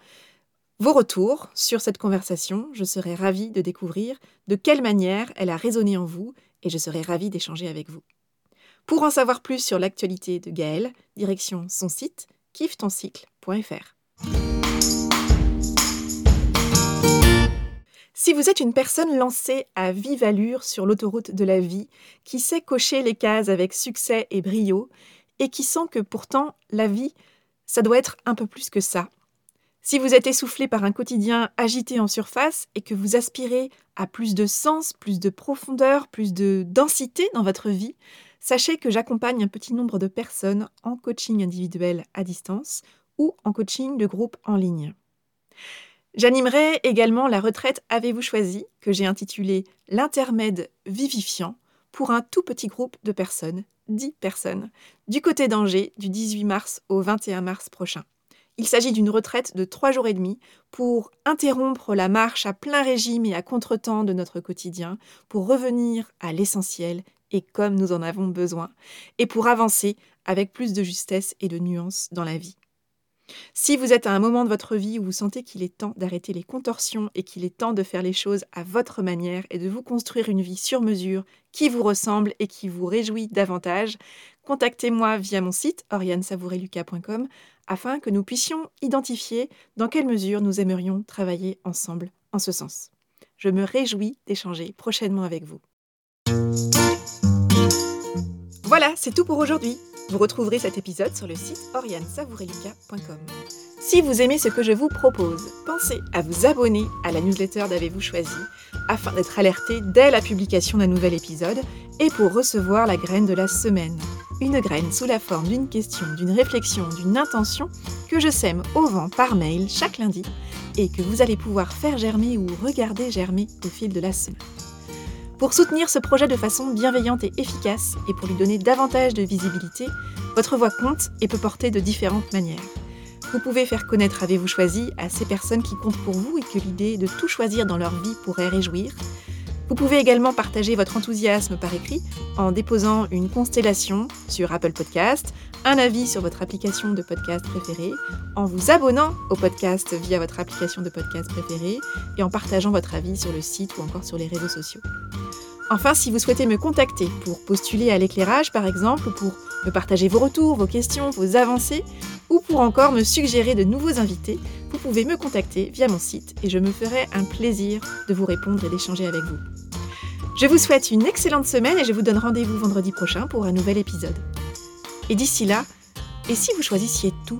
vos retours sur cette conversation, je serai ravie de découvrir de quelle manière elle a résonné en vous et je serai ravie d'échanger avec vous. Pour en savoir plus sur l'actualité de Gaëlle, direction son site kiffetoncycle.fr. Si vous êtes une personne lancée à vive allure sur l'autoroute de la vie, qui sait cocher les cases avec succès et brio, et qui sent que pourtant la vie, ça doit être un peu plus que ça, si vous êtes essoufflé par un quotidien agité en surface et que vous aspirez à plus de sens, plus de profondeur, plus de densité dans votre vie, sachez que j'accompagne un petit nombre de personnes en coaching individuel à distance ou en coaching de groupe en ligne. J'animerai également la retraite Avez-vous choisi, que j'ai intitulée L'intermède vivifiant, pour un tout petit groupe de personnes, 10 personnes, du côté d'Angers du 18 mars au 21 mars prochain. Il s'agit d'une retraite de trois jours et demi pour interrompre la marche à plein régime et à contretemps de notre quotidien, pour revenir à l'essentiel et comme nous en avons besoin, et pour avancer avec plus de justesse et de nuance dans la vie. Si vous êtes à un moment de votre vie où vous sentez qu'il est temps d'arrêter les contorsions et qu'il est temps de faire les choses à votre manière et de vous construire une vie sur mesure qui vous ressemble et qui vous réjouit davantage, contactez-moi via mon site oriansavoureluca.com afin que nous puissions identifier dans quelle mesure nous aimerions travailler ensemble en ce sens. Je me réjouis d'échanger prochainement avec vous. Voilà, c'est tout pour aujourd'hui. Vous retrouverez cet épisode sur le site oriansavoureluca.com. Si vous aimez ce que je vous propose, pensez à vous abonner à la newsletter d'Avez-vous choisi afin d'être alerté dès la publication d'un nouvel épisode et pour recevoir la graine de la semaine. Une graine sous la forme d'une question, d'une réflexion, d'une intention que je sème au vent par mail chaque lundi et que vous allez pouvoir faire germer ou regarder germer au fil de la semaine. Pour soutenir ce projet de façon bienveillante et efficace et pour lui donner davantage de visibilité, votre voix compte et peut porter de différentes manières. Vous pouvez faire connaître Avez-vous choisi à ces personnes qui comptent pour vous et que l'idée de tout choisir dans leur vie pourrait réjouir. Vous pouvez également partager votre enthousiasme par écrit en déposant une constellation sur Apple Podcast, un avis sur votre application de podcast préférée, en vous abonnant au podcast via votre application de podcast préférée et en partageant votre avis sur le site ou encore sur les réseaux sociaux. Enfin, si vous souhaitez me contacter pour postuler à l'éclairage par exemple, ou pour me partager vos retours, vos questions, vos avancées, ou pour encore me suggérer de nouveaux invités, vous pouvez me contacter via mon site et je me ferai un plaisir de vous répondre et d'échanger avec vous. Je vous souhaite une excellente semaine et je vous donne rendez-vous vendredi prochain pour un nouvel épisode. Et d'ici là, et si vous choisissiez tout?